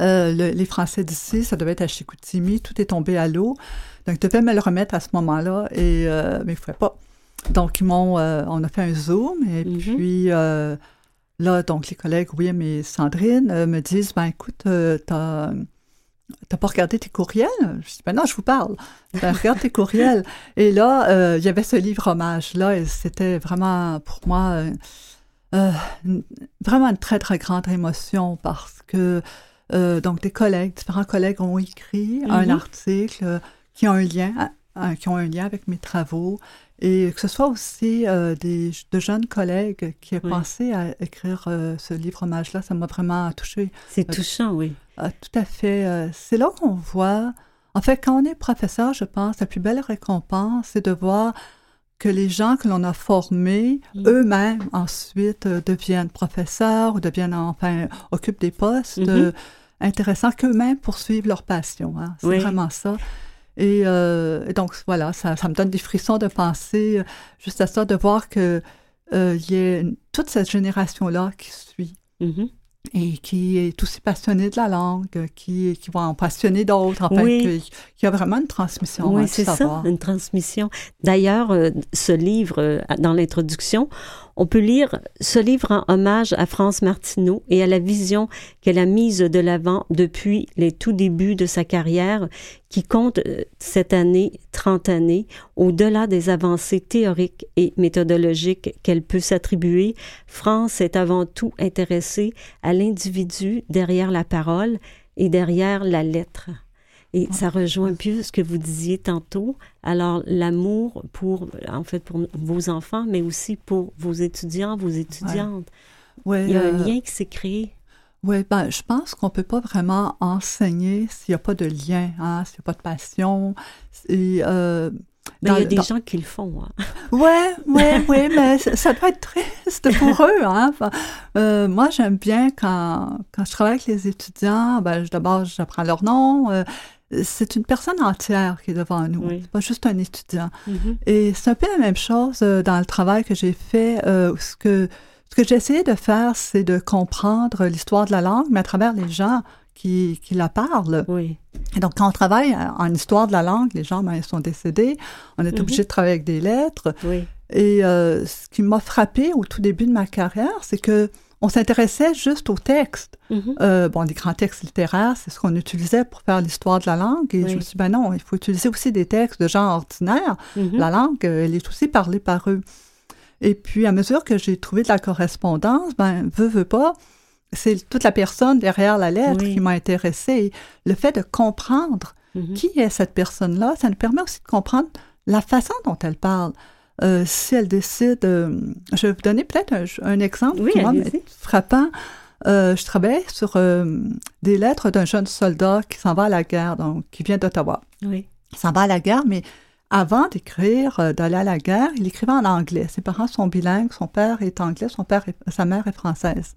B: Euh, les Français d'ici, ça devait être à Chicoutimi, tout est tombé à l'eau. Donc, je devais me le remettre à ce moment-là, et, euh, mais il ne pouvait pas. Donc, ils m'ont, euh, on a fait un Zoom, et mhm. puis là, donc, les collègues, William et Sandrine, me disent, ben écoute, tu as, t'as pas regardé tes courriels? Je dis, ben non, je vous parle. Ben, regarde tes courriels. Et là, euh, il y avait ce livre hommage-là, et c'était vraiment, pour moi, euh, vraiment une très, très grande émotion parce que, donc, des collègues, différents collègues ont écrit un
A: Mhm.
B: article qui a un lien, qui ont un lien avec mes travaux. Et que ce soit aussi euh, des, de jeunes collègues qui aient
A: Oui.
B: pensé à écrire euh, ce livre hommage-là, ça m'a vraiment touchée.
A: C'est touchant, oui.
B: Ah, tout à fait. euh, c'est là qu'on voit. En fait, quand on est professeur, je pense, la plus belle récompense, c'est de voir que les gens que l'on a formés,
A: Mm.
B: eux-mêmes, ensuite, euh, deviennent professeurs ou deviennent, enfin, occupent des postes
A: Mhm.
B: euh, intéressants, qu'eux-mêmes poursuivent leur passion. hein. C'est
A: Oui.
B: vraiment ça. Et, euh, et donc, voilà, ça, ça me donne des frissons de penser juste à ça, de voir que il y a toute cette génération-là qui suit
A: Mhm.
B: Et qui est aussi passionné de la langue, qui, qui va en passionner d'autres, en fait,
A: Oui.
B: que- qui a vraiment une transmission.
A: Oui, c'est ça, une transmission. D'ailleurs, euh, ce livre, euh, dans l'introduction, on peut lire ce livre en hommage à France Martineau et à la vision qu'elle a mise de l'avant depuis les tout débuts de sa carrière, qui compte euh, cette année 30 années, au-delà des avancées théoriques et méthodologiques qu'elle peut s'attribuer. France est avant tout intéressée à l'individu derrière la parole et derrière la lettre. Et ça rejoint un peu ce que vous disiez tantôt. Alors, l'amour pour, en fait, pour vos enfants, mais aussi pour vos étudiants, vos étudiantes.
B: Ouais,
A: Il y a un
B: euh,
A: lien qui s'est créé.
B: ouais, ben, je pense qu'on peut pas vraiment enseigner s'il n'y a pas de lien, hein, s'il n'y a pas de passion. Et, euh,
A: Mais il y a des
B: dans-
A: gens qui le font. hein.
B: Ouais, ouais, ouais, mais ça, doit être triste pour eux. Hein? Enfin, euh, moi, j'aime bien quand, quand je travaille avec les étudiants, ben, d'abord, j'apprends leur nom. euh, c'est une personne entière qui est devant nous.
A: Oui.
B: Pas juste un étudiant.
A: Mhm.
B: Et c'est un peu la même chose euh, dans le travail que j'ai fait. euh, ce que, ce que j'ai essayé de faire, c'est de comprendre l'histoire de la langue, mais à travers les gens qui, qui la parlent.
A: Oui.
B: Et donc, quand on travaille en histoire de la langue, les gens, ben, sont décédés. On est
A: Mhm.
B: obligé de travailler avec des lettres.
A: Oui.
B: Et euh, ce qui m'a frappé au tout début de ma carrière, c'est que on s'intéressait juste aux textes.
A: Mhm.
B: Euh, bon, les grands textes littéraires, c'est ce qu'on utilisait pour faire l'histoire de la langue. Et
A: Oui.
B: je me suis dit, ben non, il faut utiliser aussi des textes de gens ordinaires.
A: Mhm.
B: La langue, euh, elle est aussi parlée par eux. Et puis, à mesure que j'ai trouvé de la correspondance, ben, veux, veux pas, c'est toute la personne derrière la lettre
A: Oui.
B: qui m'a intéressée. Le fait de comprendre
A: Mhm.
B: qui est cette personne-là, ça nous permet aussi de comprendre la façon dont elle parle. Euh, si elle décide, euh, je vais vous donner peut-être un, un exemple
A: Oui,
B: qui moi, frappant. Euh, je travaillais sur des lettres d'un jeune soldat qui s'en va à la guerre, donc qui vient d'Ottawa.
A: Oui.
B: Il s'en va à la guerre, mais avant d'écrire, d'aller à la guerre, il écrivait en anglais. Ses parents sont bilingues, son père est anglais, son père est- sa mère est française,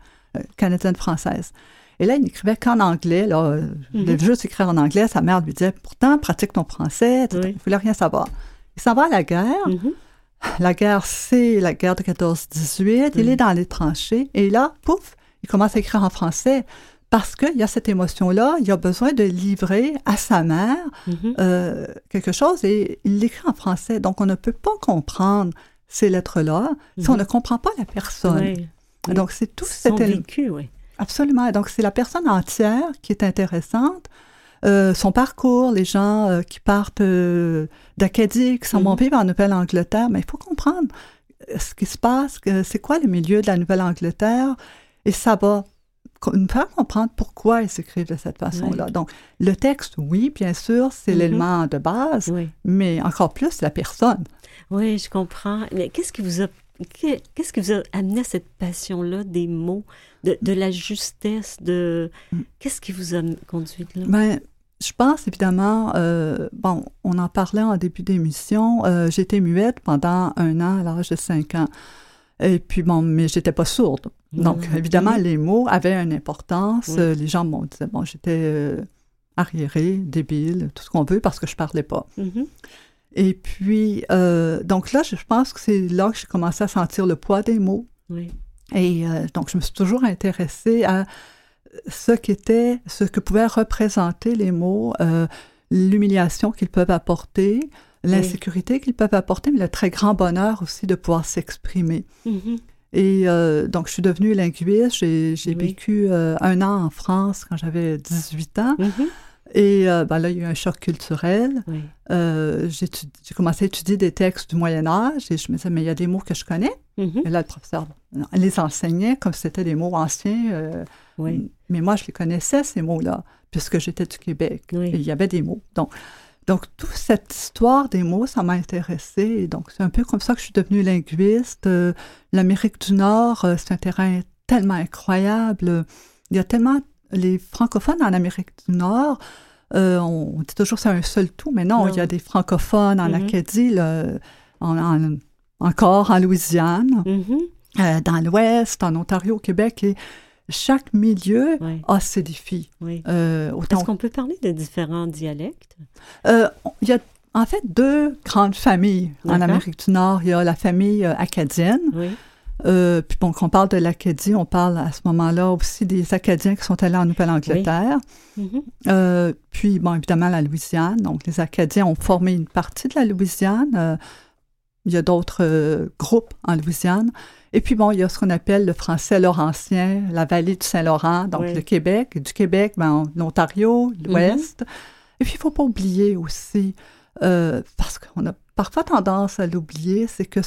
B: canadienne-française. Et là, il n'écrivait qu'en anglais. Là, Il voulait
A: Mhm.
B: juste écrire en anglais. Sa mère lui disait, pourtant, pratique ton français.
A: Oui.
B: Il ne voulait rien savoir. Il s'en va à la guerre.
A: Mhm.
B: La guerre, c'est la guerre de 14-18. Il est dans les tranchées. Et là, pouf, il commence à écrire en français. Parce qu'il y a cette émotion-là, il a besoin de livrer à sa mère
A: Mhm.
B: euh, quelque chose et il l'écrit en français. Donc, on ne peut pas comprendre ces lettres-là si on
A: Mhm.
B: ne comprend pas la personne.
A: Oui.
B: Donc, c'est tout cet
A: vécu, oui.
B: Absolument. Donc, c'est la personne entière qui est intéressante. Euh, son parcours, les gens euh, qui partent euh, d'Acadie, qui s'en vont
A: Mhm.
B: vivre en Nouvelle-Angleterre, mais il faut comprendre ce qui se passe, c'est quoi le milieu de la Nouvelle-Angleterre, et ça va nous faire comprendre pourquoi ils s'écrivent de cette façon-là.
A: Oui.
B: Donc, le texte, oui, bien sûr, c'est
A: Mhm.
B: l'élément de base,
A: Oui.
B: mais encore plus la personne.
A: Oui, je comprends. Mais qu'est-ce qui vous a qu'est-ce qui vous a amené à cette passion-là des mots, de, de la justesse, de
B: Mm.
A: qu'est-ce qui vous a conduit là?
B: Ben, je pense évidemment, euh, bon, on en parlait en début d'émission, euh, j'étais muette pendant un an à l'âge de 5 ans. Et puis, bon, mais j'étais pas sourde. Donc, évidemment,
A: Mhm.
B: les mots avaient une importance. Les gens m'ont dit, bon, j'étais euh, arriérée, débile, tout ce qu'on veut, parce que je parlais pas.
A: Mhm.
B: Et puis, euh, donc là, je pense que c'est là que j'ai commencé à sentir le poids des mots.
A: Oui.
B: Et euh, donc, je me suis toujours intéressée à ce qu'était, ce que pouvaient représenter les mots, euh, l'humiliation qu'ils peuvent apporter, l'insécurité qu'ils peuvent apporter, mais le très grand bonheur aussi de pouvoir s'exprimer.
A: Mhm.
B: Et euh, donc, je suis devenue linguiste. J'ai
A: Oui.
B: vécu euh, un an en France quand j'avais 18 ans.
A: Mhm.
B: Et euh, ben là, il y a eu un choc culturel. Euh, j'ai commencé à étudier des textes du Moyen Âge et je me disais, mais il y a des mots que je connais. Mm-hmm. Et là, le professeur les enseignait comme si c'était des mots anciens. Euh, oui. Mais moi, je les connaissais, ces mots-là, puisque j'étais du Québec. Et il y avait des mots. Donc, donc, toute cette histoire des mots, ça m'a intéressé. Donc, c'est un peu comme ça que je suis devenue linguiste. L'Amérique du Nord, c'est un terrain tellement incroyable. Il y a tellement les francophones en Amérique du Nord, euh, on dit toujours c'est un seul tout, mais non, il y a des francophones en mm-hmm. Acadie, encore en Louisiane, mm-hmm. euh, dans l'Ouest, en Ontario, au Québec, et chaque milieu a ses défis.
A: Euh, Est-ce qu'on peut parler de différents dialectes?
B: il y a en fait deux grandes familles en Amérique du Nord. Il y a la famille acadienne. Euh, puis bon, quand on parle de l'Acadie, on parle à ce moment-là aussi des Acadiens qui sont allés en Nouvelle-Angleterre. Mm-hmm. Euh, puis, bon, évidemment, la Louisiane. Donc, les Acadiens ont formé une partie de la Louisiane. Euh, il y a d'autres groupes en Louisiane. Et puis, bon, il y a ce qu'on appelle le français laurentien, la vallée du Saint-Laurent, donc le Québec. Du Québec, ben, l'Ontario, l'Ouest. Mm-hmm. Et puis, il ne faut pas oublier aussi, parce qu'on a parfois tendance à l'oublier, c'est que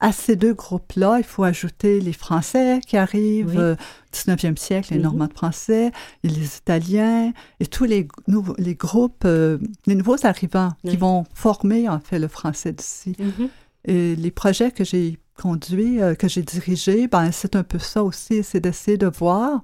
B: à ces deux groupes-là, il faut ajouter les Français qui arrivent au 19e siècle, les mhm. Normands français, et les Italiens, et tous les, nouveaux, les groupes, euh, les nouveaux arrivants qui vont former en fait le français d'ici. Mhm. Et les projets que j'ai conduits, euh, que j'ai dirigés, ben, c'est un peu ça aussi, c'est d'essayer de voir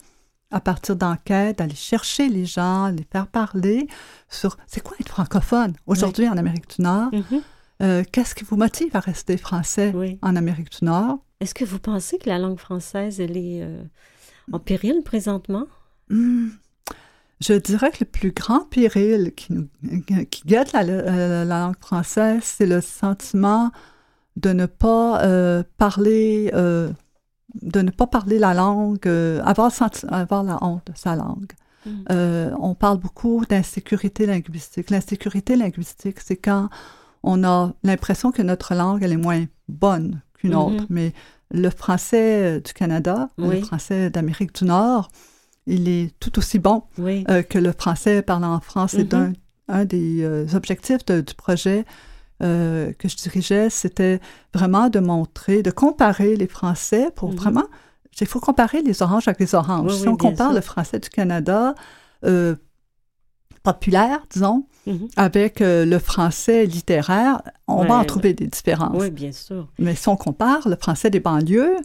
B: à partir d'enquêtes, d'aller chercher les gens, les faire parler sur c'est quoi être francophone aujourd'hui en Amérique du Nord? Mhm. Euh, qu'est-ce qui vous motive à rester français en Amérique du Nord?
A: Est-ce que vous pensez que la langue française, elle est euh, en péril présentement?
B: Hmm. Je dirais que le plus grand péril qui, qui guette la, langue française, c'est le sentiment de ne pas euh, parler, de ne pas parler la langue, avoir, avoir la honte de sa langue. Hmm. on parle beaucoup d'insécurité linguistique. L'insécurité linguistique, c'est quand on a l'impression que notre langue, elle est moins bonne qu'une mm-hmm. autre. Mais le français du Canada, le français d'Amérique du Nord, il est tout aussi bon euh, que le français parlant en France. C'est mm-hmm. un, des euh, objectifs du projet euh, que je dirigeais, c'était vraiment de montrer, de comparer les Français pour mm-hmm. vraiment... Il faut comparer les oranges avec les oranges. si on compare le français du Canada populaire, disons, mhm. avec euh, le français littéraire, on va en trouver des différences.
A: Oui, bien sûr.
B: Mais si on compare le français des banlieues,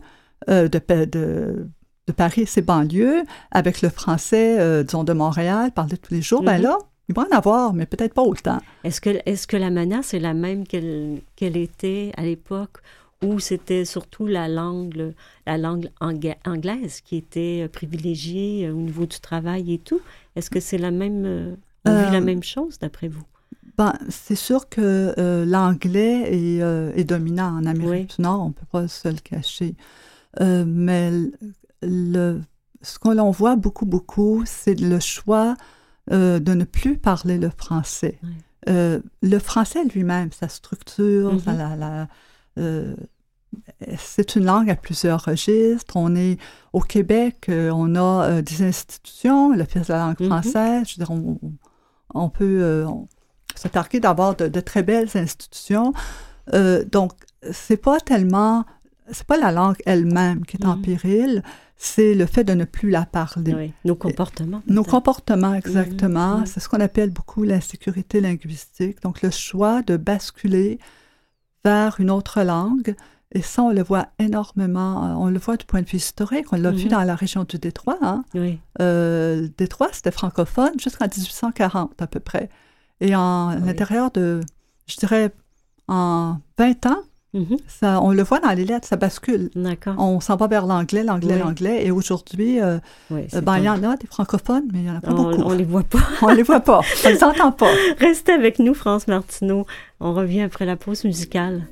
B: euh, de, de, de, Paris et ses banlieues, avec le français, euh, disons, de Montréal, parlé tous les jours, ben mhm. là, il va en avoir, mais peut-être pas autant.
A: Est-ce que, est que la menace est la même qu'elle était à l'époque où c'était surtout la langue, la langue anglaise qui était privilégiée au niveau du travail et tout? Est-ce que c'est la même on vit la euh, même chose, d'après vous?
B: Ben, c'est sûr que euh, l'anglais est, euh, est, dominant en Amérique du Nord, on ne peut pas se le cacher. mais le, ce qu'on voit beaucoup, beaucoup, c'est le choix de ne plus parler le français. le français lui-même, sa structure, mm-hmm. la, c'est une langue à plusieurs registres. On est au Québec, on a des institutions, l'Office de la langue mm-hmm. française. Je veux dire, on, on peut euh, se targuer d'avoir de, très belles institutions. Euh, donc, c'est pas tellement, c'est pas la langue elle-même qui est en mm. péril, c'est le fait de ne plus la parler.
A: Oui, nos comportements.
B: Nos comportements, exactement. Mm, mm. C'est ce qu'on appelle beaucoup l'insécurité linguistique. Donc, le choix de basculer vers une autre langue. Et ça, on le voit énormément. Euh, on le voit du point de vue historique. On l'a vu mm-hmm. dans la région du Détroit. Hein? Oui. Euh, Détroit, c'était francophone jusqu'en 1840 à peu près. Et en l'intérieur de, je dirais, en 20 ans, mm-hmm. ça, on le voit dans les lettres, ça bascule. On s'en va vers l'anglais, l'anglais, l'anglais. Et aujourd'hui, euh, ben, il y en a des francophones, mais il n'y en a pas beaucoup.
A: On les voit pas.
B: on les voit pas. On les entend pas.
A: Restez avec nous, France Martineau. On revient après la pause musicale.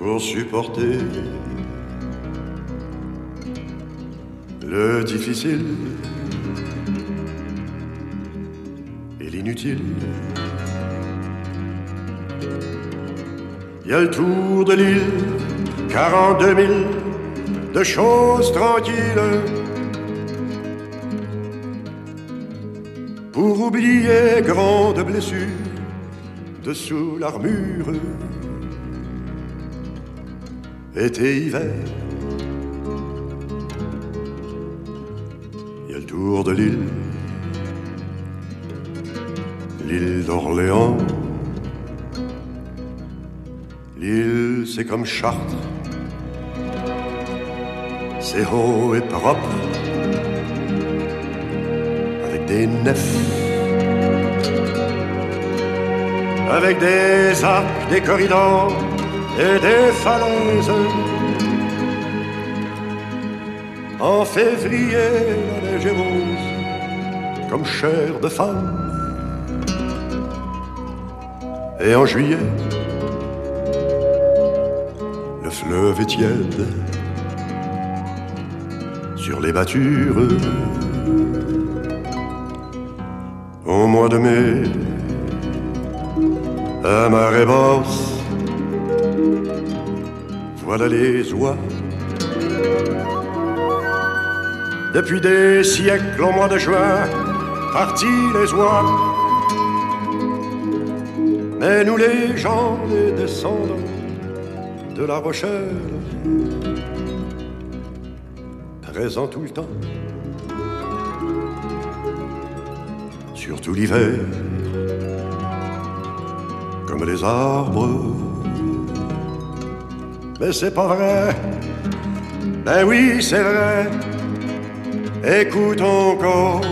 E: Pour supporter le difficile et l'inutile. Il y a le tour de l'île, 42 000 de choses tranquilles. Pour oublier grande blessure dessous l'armure. Été, hiver. Il y a le tour de l'île, l'île d'Orléans. L'île, c'est comme Chartres, c'est haut et propre, avec des nefs, avec des arcs, des corridors et des falaises. En février, la neige rose, comme chair de femme. Et en juillet, le fleuve est tiède sur les battures. Au mois de mai, à marée basse, voilà les oies. Depuis des siècles, au mois de juin, partis les oies. Mais nous les gens, les descendants de la Rochelle, présents tout le temps, surtout l'hiver, comme les arbres. Mais c'est pas vrai, ben oui, c'est vrai, écoute encore.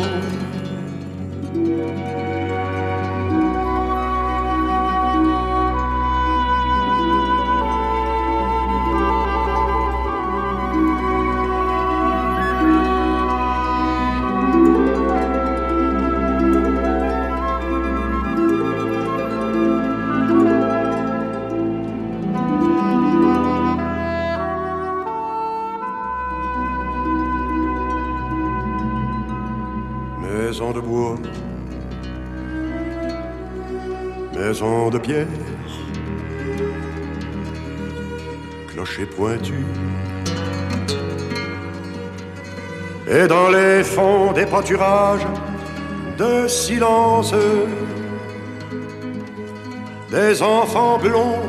E: Clocher pointu. Et dans les fonds des pâturages de silence, des enfants blonds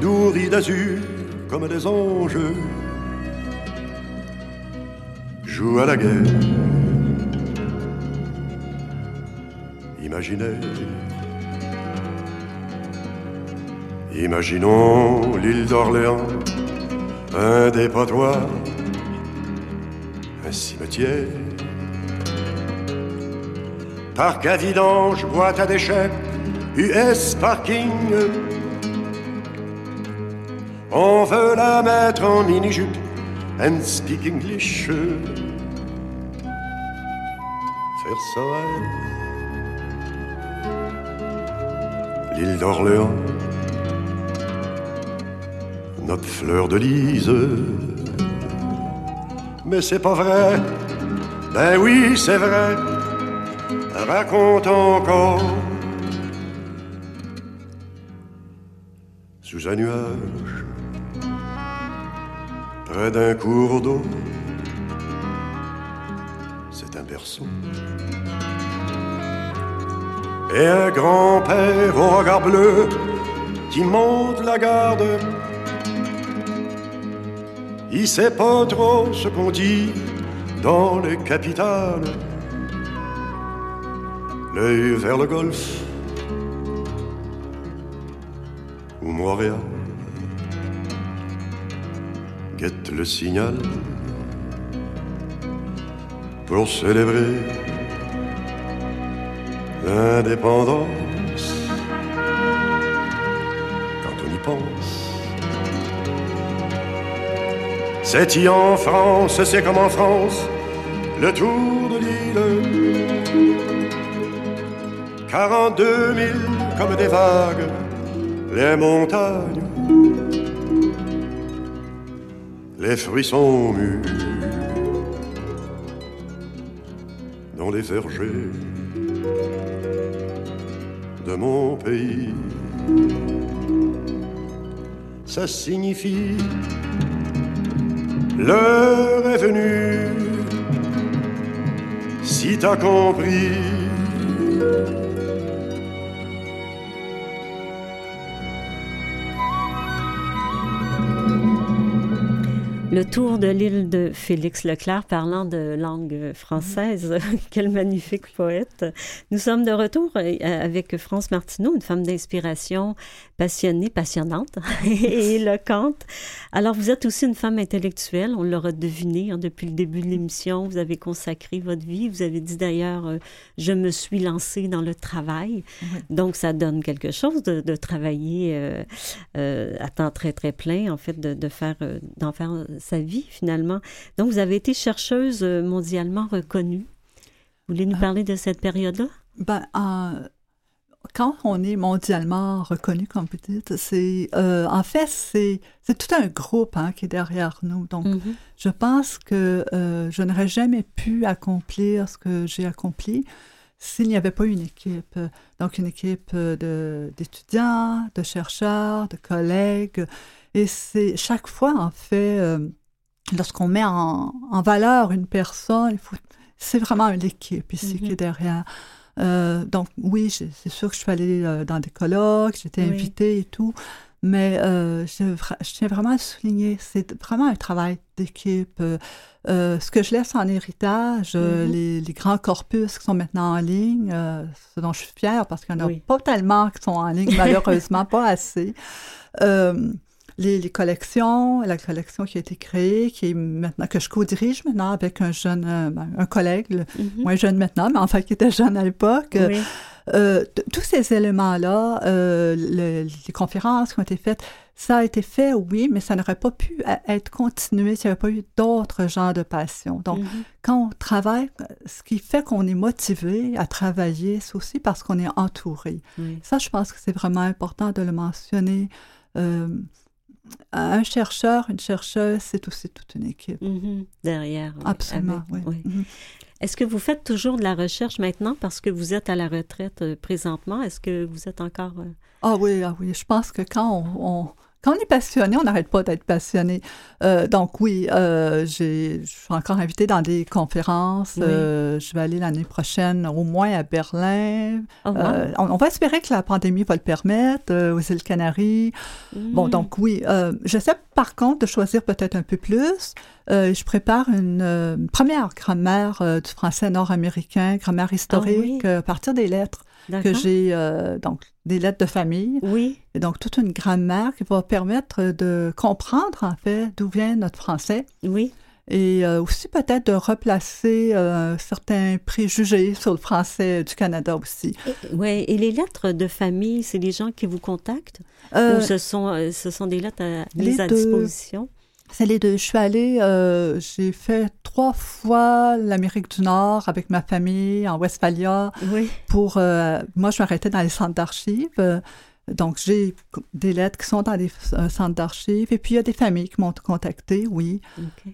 E: nourris d'azur comme des anges jouent à la guerre. Imaginaire. Imaginons l'île d'Orléans, un dépotoir, un cimetière. Parc à vidange, boîte à déchets, US parking. On veut la mettre en mini-jupe and speak English. Faire ça. L'île d'Orléans, notre fleur de lise. Mais c'est pas vrai, ben oui, c'est vrai, raconte encore. Sous un nuage, près d'un cours d'eau, c'est un berceau. Et un grand-père au regard bleu qui monte la garde. Il sait pas trop ce qu'on dit dans les capitales. L'œil vers le golfe ou Montréal guette le signal pour célébrer l'indépendance. C'est y en France, c'est comme en France, le tour de l'île. 42 000 comme des vagues, les montagnes les fruits sont mûrs dans les vergers de mon pays. Ça signifie l'heure est venue, si t'as compris.
A: Le tour de l'île de Félix Leclerc, parlant de langue française. Quel magnifique poète. Nous sommes de retour euh, avec France Martineau, une femme d'inspiration passionnée, passionnante et éloquente. Alors, vous êtes aussi une femme intellectuelle, on l'aura deviné hein, depuis le début de l'émission. Vous avez consacré votre vie. Vous avez dit d'ailleurs, euh, je me suis lancée dans le travail. Donc, ça donne quelque chose de, travailler euh, à temps très, très plein, en fait, de, de faire, d'en faire sa vie finalement. Donc, vous avez été chercheuse euh, mondialement reconnue. Vous voulez nous euh, parler de cette période-là?
B: Ben, quand on est mondialement reconnu, comme vous dites, c'est euh, en fait c'est tout un groupe hein, qui est derrière nous. Donc, mm-hmm. je pense que je n'aurais jamais pu accomplir ce que j'ai accompli s'il n'y avait pas une équipe. Donc, une équipe d'étudiants, de, chercheurs, de collègues. Et c'est chaque fois, en fait, lorsqu'on met en, valeur une personne, c'est vraiment l'équipe ici qui est mm-hmm. derrière. Euh, donc oui, c'est sûr que je suis allée euh, dans des colloques, j'étais invitée et tout, mais euh, je, tiens vraiment à souligner, c'est vraiment un travail d'équipe. ce que je laisse en héritage, mm-hmm. les, grands corpus qui sont maintenant en ligne, ce dont je suis fière parce qu'il n'y en a pas tellement qui sont en ligne, malheureusement, pas assez les, collections, la collection qui a été créée, qui est maintenant que je co-dirige maintenant avec un jeune, euh, ben, un collègue, mm-hmm. moins jeune maintenant, mais enfin qui était jeune à l'époque. Euh, tous ces éléments-là, euh, les conférences qui ont été faites, ça a été fait, oui, mais ça n'aurait pas pu être continué s'il n'y avait pas eu d'autres genres de passion. Donc, mm-hmm. quand on travaille, ce qui fait qu'on est motivé à travailler, c'est aussi parce qu'on est entouré. Ça, je pense que c'est vraiment important de le mentionner un chercheur, une chercheuse, c'est aussi toute une équipe.
A: Mm-hmm. Derrière.
B: Absolument, oui. Mm-hmm.
A: Est-ce que vous faites toujours de la recherche maintenant parce que vous êtes à la retraite euh, présentement? Est-ce que vous êtes encore... Euh,
B: ah oui, ah oui. Je pense que quand on quand on est passionné, on n'arrête pas d'être passionné. Euh, donc oui, euh, je suis encore invitée dans des conférences. Euh, je vais aller l'année prochaine au moins à Berlin. Oh, on, va espérer que la pandémie va le permettre, aux îles Canaries. Bon, mm. donc oui, j'essaie par contre de choisir peut-être un peu plus. je prépare une, première grammaire du français nord-américain, grammaire historique, ah à partir des lettres que j'ai euh, donc des lettres de famille.
A: Oui.
B: Et donc toute une grammaire qui va permettre de comprendre en fait d'où vient notre français.
A: Oui.
B: Et euh, aussi peut-être de replacer euh, certains préjugés sur le français du Canada aussi.
A: Oui, et les lettres de famille, c'est les gens qui vous contactent? Ou ce sont, ce sont des lettres à, mises à disposition?
B: C'est les deux. Je suis allée, euh, j'ai fait trois fois l'Amérique du Nord avec ma famille en Westphalia.
A: Oui.
B: Pour, euh, moi, je m'arrêtais dans les centres d'archives. donc, j'ai des lettres qui sont dans des euh, centres d'archives. Et puis, il y a des familles qui m'ont contacté, oui.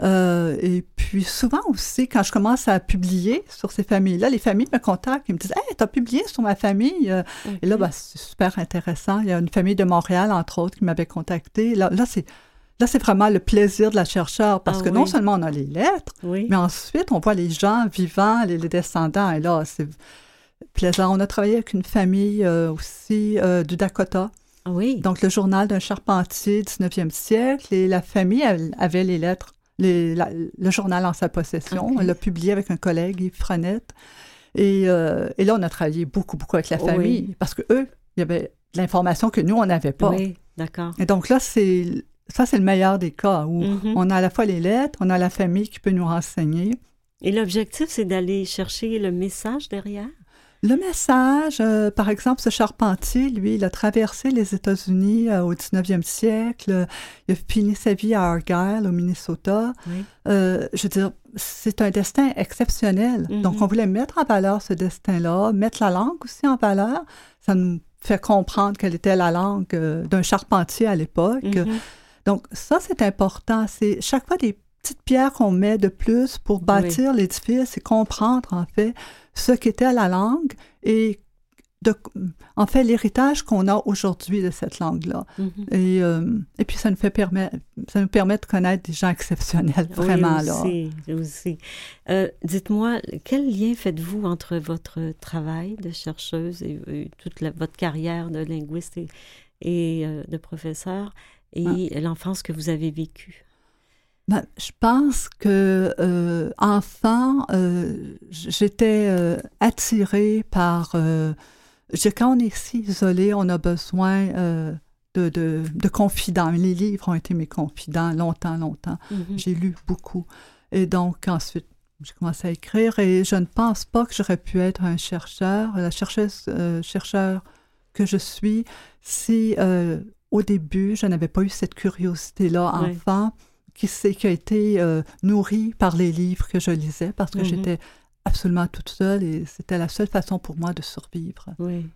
B: et puis, souvent aussi, quand je commence à publier sur ces familles-là, les familles me contactent. Ils me disent Hey, t'as publié sur ma famille? Et là, ben, c'est super intéressant. Il y a une famille de Montréal, entre autres, qui m'avait contacté. Là, là c'est Là, c'est vraiment le plaisir de la chercheur parce ah que non seulement on a les lettres, mais ensuite on voit les gens vivants, les, descendants. Et là, c'est plaisant. On a travaillé avec une famille euh, aussi euh, du Dakota.
A: Ah oui.
B: Donc, le journal d'un charpentier 19e siècle et la famille avait les lettres, le journal en sa possession. On l'a publié avec un collègue, Yves Frenette. Et, euh, et, là, on a travaillé beaucoup, beaucoup avec la famille parce que eux, il y avait de l'information que nous, on n'avait pas.
A: Oui, d'accord.
B: Et donc là, c'est ça, c'est le meilleur des cas où mm-hmm. on a à la fois les lettres, on a la famille qui peut nous renseigner.
A: Et l'objectif, c'est d'aller chercher le message derrière?
B: Le message, euh, par exemple, ce charpentier, lui, il a traversé les États-Unis euh, au 19e siècle. Il a fini sa vie à Argyle, au Minnesota. Euh, je veux dire, c'est un destin exceptionnel. Mm-hmm. Donc, on voulait mettre en valeur ce destin-là, mettre la langue aussi en valeur. Ça nous fait comprendre quelle était la langue d'un charpentier à l'époque. Mm-hmm. Donc, ça, c'est important. C'est chaque fois des petites pierres qu'on met de plus pour bâtir l'édifice et comprendre, en fait, ce qu'était la langue et de, en fait, l'héritage qu'on a aujourd'hui de cette langue-là.
A: Mhm.
B: et, euh, et puis, ça nous, fait permettre, ça nous permet de connaître des gens exceptionnels, vraiment.
A: Oui,
B: là.
A: aussi, aussi. Euh, Dites-moi, quel lien faites-vous entre votre travail de chercheuse et, et toute la- votre carrière de linguiste et, et, euh, de professeur et l'enfance que vous avez vécue?
B: Ben, je pense que euh, enfant, euh, j'étais euh, attirée par. quand on est si isolé, on a besoin de, de, de confidents. Les livres ont été mes confidents longtemps, longtemps.
A: Mhm.
B: J'ai lu beaucoup. Et donc, ensuite, j'ai commencé à écrire et je ne pense pas que j'aurais pu être un chercheur, la chercheuse, chercheur que je suis, si au début, je n'avais pas eu cette curiosité-là enfant qui, qui a été euh, nourrie par les livres que je lisais parce que
A: Mhm.
B: j'étais absolument toute seule et c'était la seule façon pour moi de survivre.
A: Oui.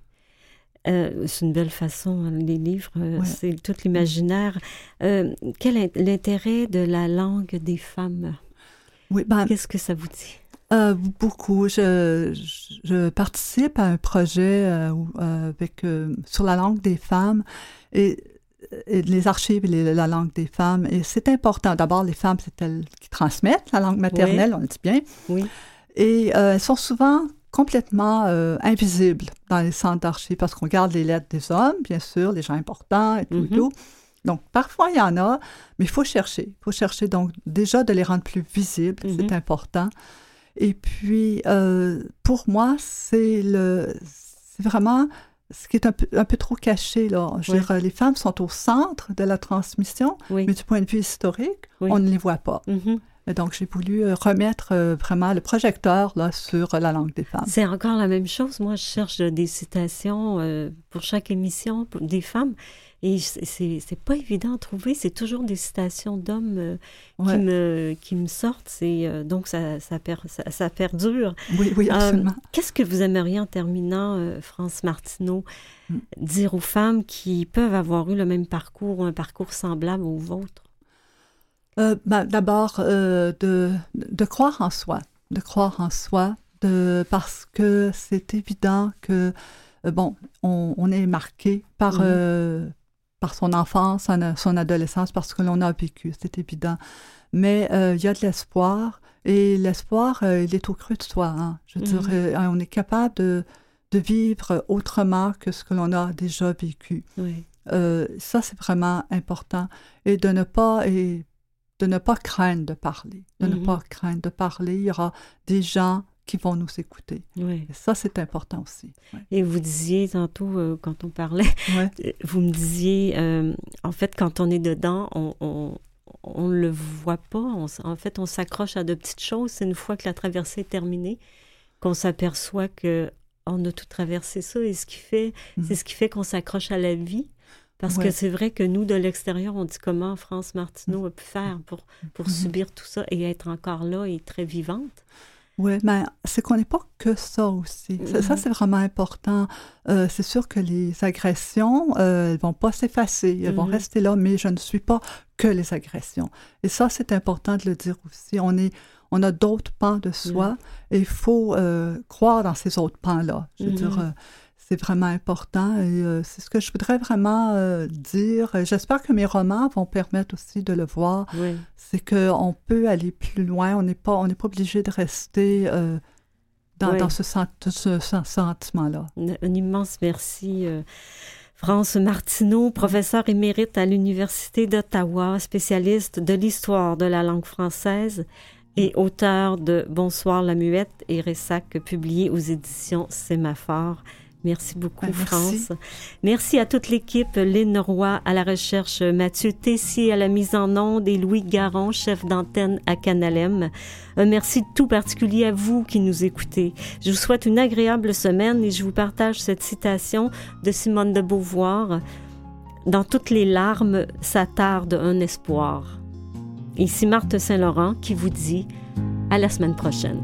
A: Euh, c'est une belle façon, hein, les livres, euh,
B: Ouais.
A: c'est tout l'imaginaire. Euh, quel est l'intérêt de la langue des femmes?
B: Oui, ben,
A: Qu'est-ce que ça vous dit?
B: Euh, beaucoup. Je, participe à un projet euh, euh, avec, euh, sur la langue des femmes et, et les archives et les- la langue des femmes. Et c'est important. D'abord, les femmes, c'est elles qui transmettent la langue maternelle, on le dit bien.
A: Oui.
B: Et elles sont souvent complètement invisibles dans les centres d'archives parce qu'on garde les lettres des hommes, bien sûr, les gens importants et tout et
A: Mhm.
B: tout. Donc, parfois, il y en a, mais il faut chercher. Il faut chercher, donc, déjà de les rendre plus visibles,
A: Mhm.
B: c'est important. Et puis, euh, pour moi, c'est le, c'est vraiment ce qui est un peu, un peu trop caché, là. Je les femmes sont au centre de la transmission,
A: Oui.
B: mais du point de vue historique,
A: Oui.
B: on ne les voit pas.
A: Mhm.
B: Et donc, j'ai voulu euh, remettre euh, vraiment le projecteur, là, sur euh, la langue des femmes.
A: C'est encore la même chose. Moi, je cherche des citations euh, pour chaque émission pour des femmes. Et c'est- pas évident à trouver. C'est toujours des citations d'hommes euh,
B: Ouais.
A: qui, me, qui me sortent. C'est, euh, donc, ça, ça, per- ça, ça perdure.
B: Oui, oui,
A: Euh,
B: absolument.
A: Qu'est-ce que vous aimeriez en terminant, France Martineau,
B: Mm.
A: dire aux femmes qui peuvent avoir eu le même parcours ou un parcours semblable au vôtre?
B: Ben, D'abord, de, de croire en soi, de croire en soi, de, parce que c'est évident que, bon, on, on est marqué par,
A: Mhm.
B: euh, par son enfance, son, son adolescence, parce que l'on a vécu, c'est évident. Mais euh, il y a de l'espoir, et l'espoir, euh, il est au creux de soi. hein. Je
A: Mhm.
B: euh, on est capable de, de vivre autrement que ce que l'on a déjà vécu.
A: Oui.
B: Euh, ça, c'est vraiment important. Et de ne pas, et de ne pas craindre de parler. De ne
A: Mhm.
B: pas craindre de parler. Il y aura des gens qui vont nous écouter.
A: oui.
B: Et ça, c'est important aussi. Ouais.
A: Et vous disiez tantôt, euh, quand on parlait,
B: Ouais.
A: Euh, Vous me disiez, euh, en fait, quand on est dedans, on on, on le voit pas. On en fait, on s'accroche à de petites choses. C'est une fois que la traversée est terminée qu'on s'aperçoit que on a tout traversé ça. Et ce qui fait,
B: Mhm.
A: c'est ce qui fait qu'on s'accroche à la vie. Parce que c'est vrai que nous, de l'extérieur, on dit comment France Martineau a pu faire pour, pour
B: Mhm.
A: subir tout ça et être encore là et très vivante.
B: Oui, mais c'est qu'on n'est pas que ça aussi. Ça, ça,
A: Mhm.
B: c'est vraiment important. Euh, c'est sûr que les agressions, euh, elles vont pas s'effacer, elles vont
A: Mhm.
B: rester là, mais je ne suis pas que les agressions. Et ça, c'est important de le dire aussi. On est, on a d'autres pans de soi et il faut euh, croire dans ces autres pans-là. Je veux dire, euh, c'est vraiment important et euh, c'est ce que je voudrais vraiment euh, dire. J'espère que mes romans vont permettre aussi de le voir
A: Oui.
B: c'est qu'on peut aller plus loin. On n'est pas, on n'est pas obligé de rester euh, dans, dans ce, ce, ce sentiment-là.
A: Un, immense merci. France Martineau, professeur émérite à l'Université d'Ottawa, spécialiste de l'histoire de la langue française et auteur de Bonsoir la muette et Ressac, publié aux éditions Sémaphore. Merci beaucoup,
B: Ben, merci.
A: France. Merci à toute l'équipe, Lynn Roy à la recherche, Mathieu Tessier à la mise en onde et Louis Garon, chef d'antenne à Canalem. Un merci tout particulier à vous qui nous écoutez. Je vous souhaite une agréable semaine et je vous partage cette citation de Simone de Beauvoir. Dans toutes les larmes s'attarde un espoir. Ici Marthe Saint-Laurent qui vous dit à la semaine prochaine.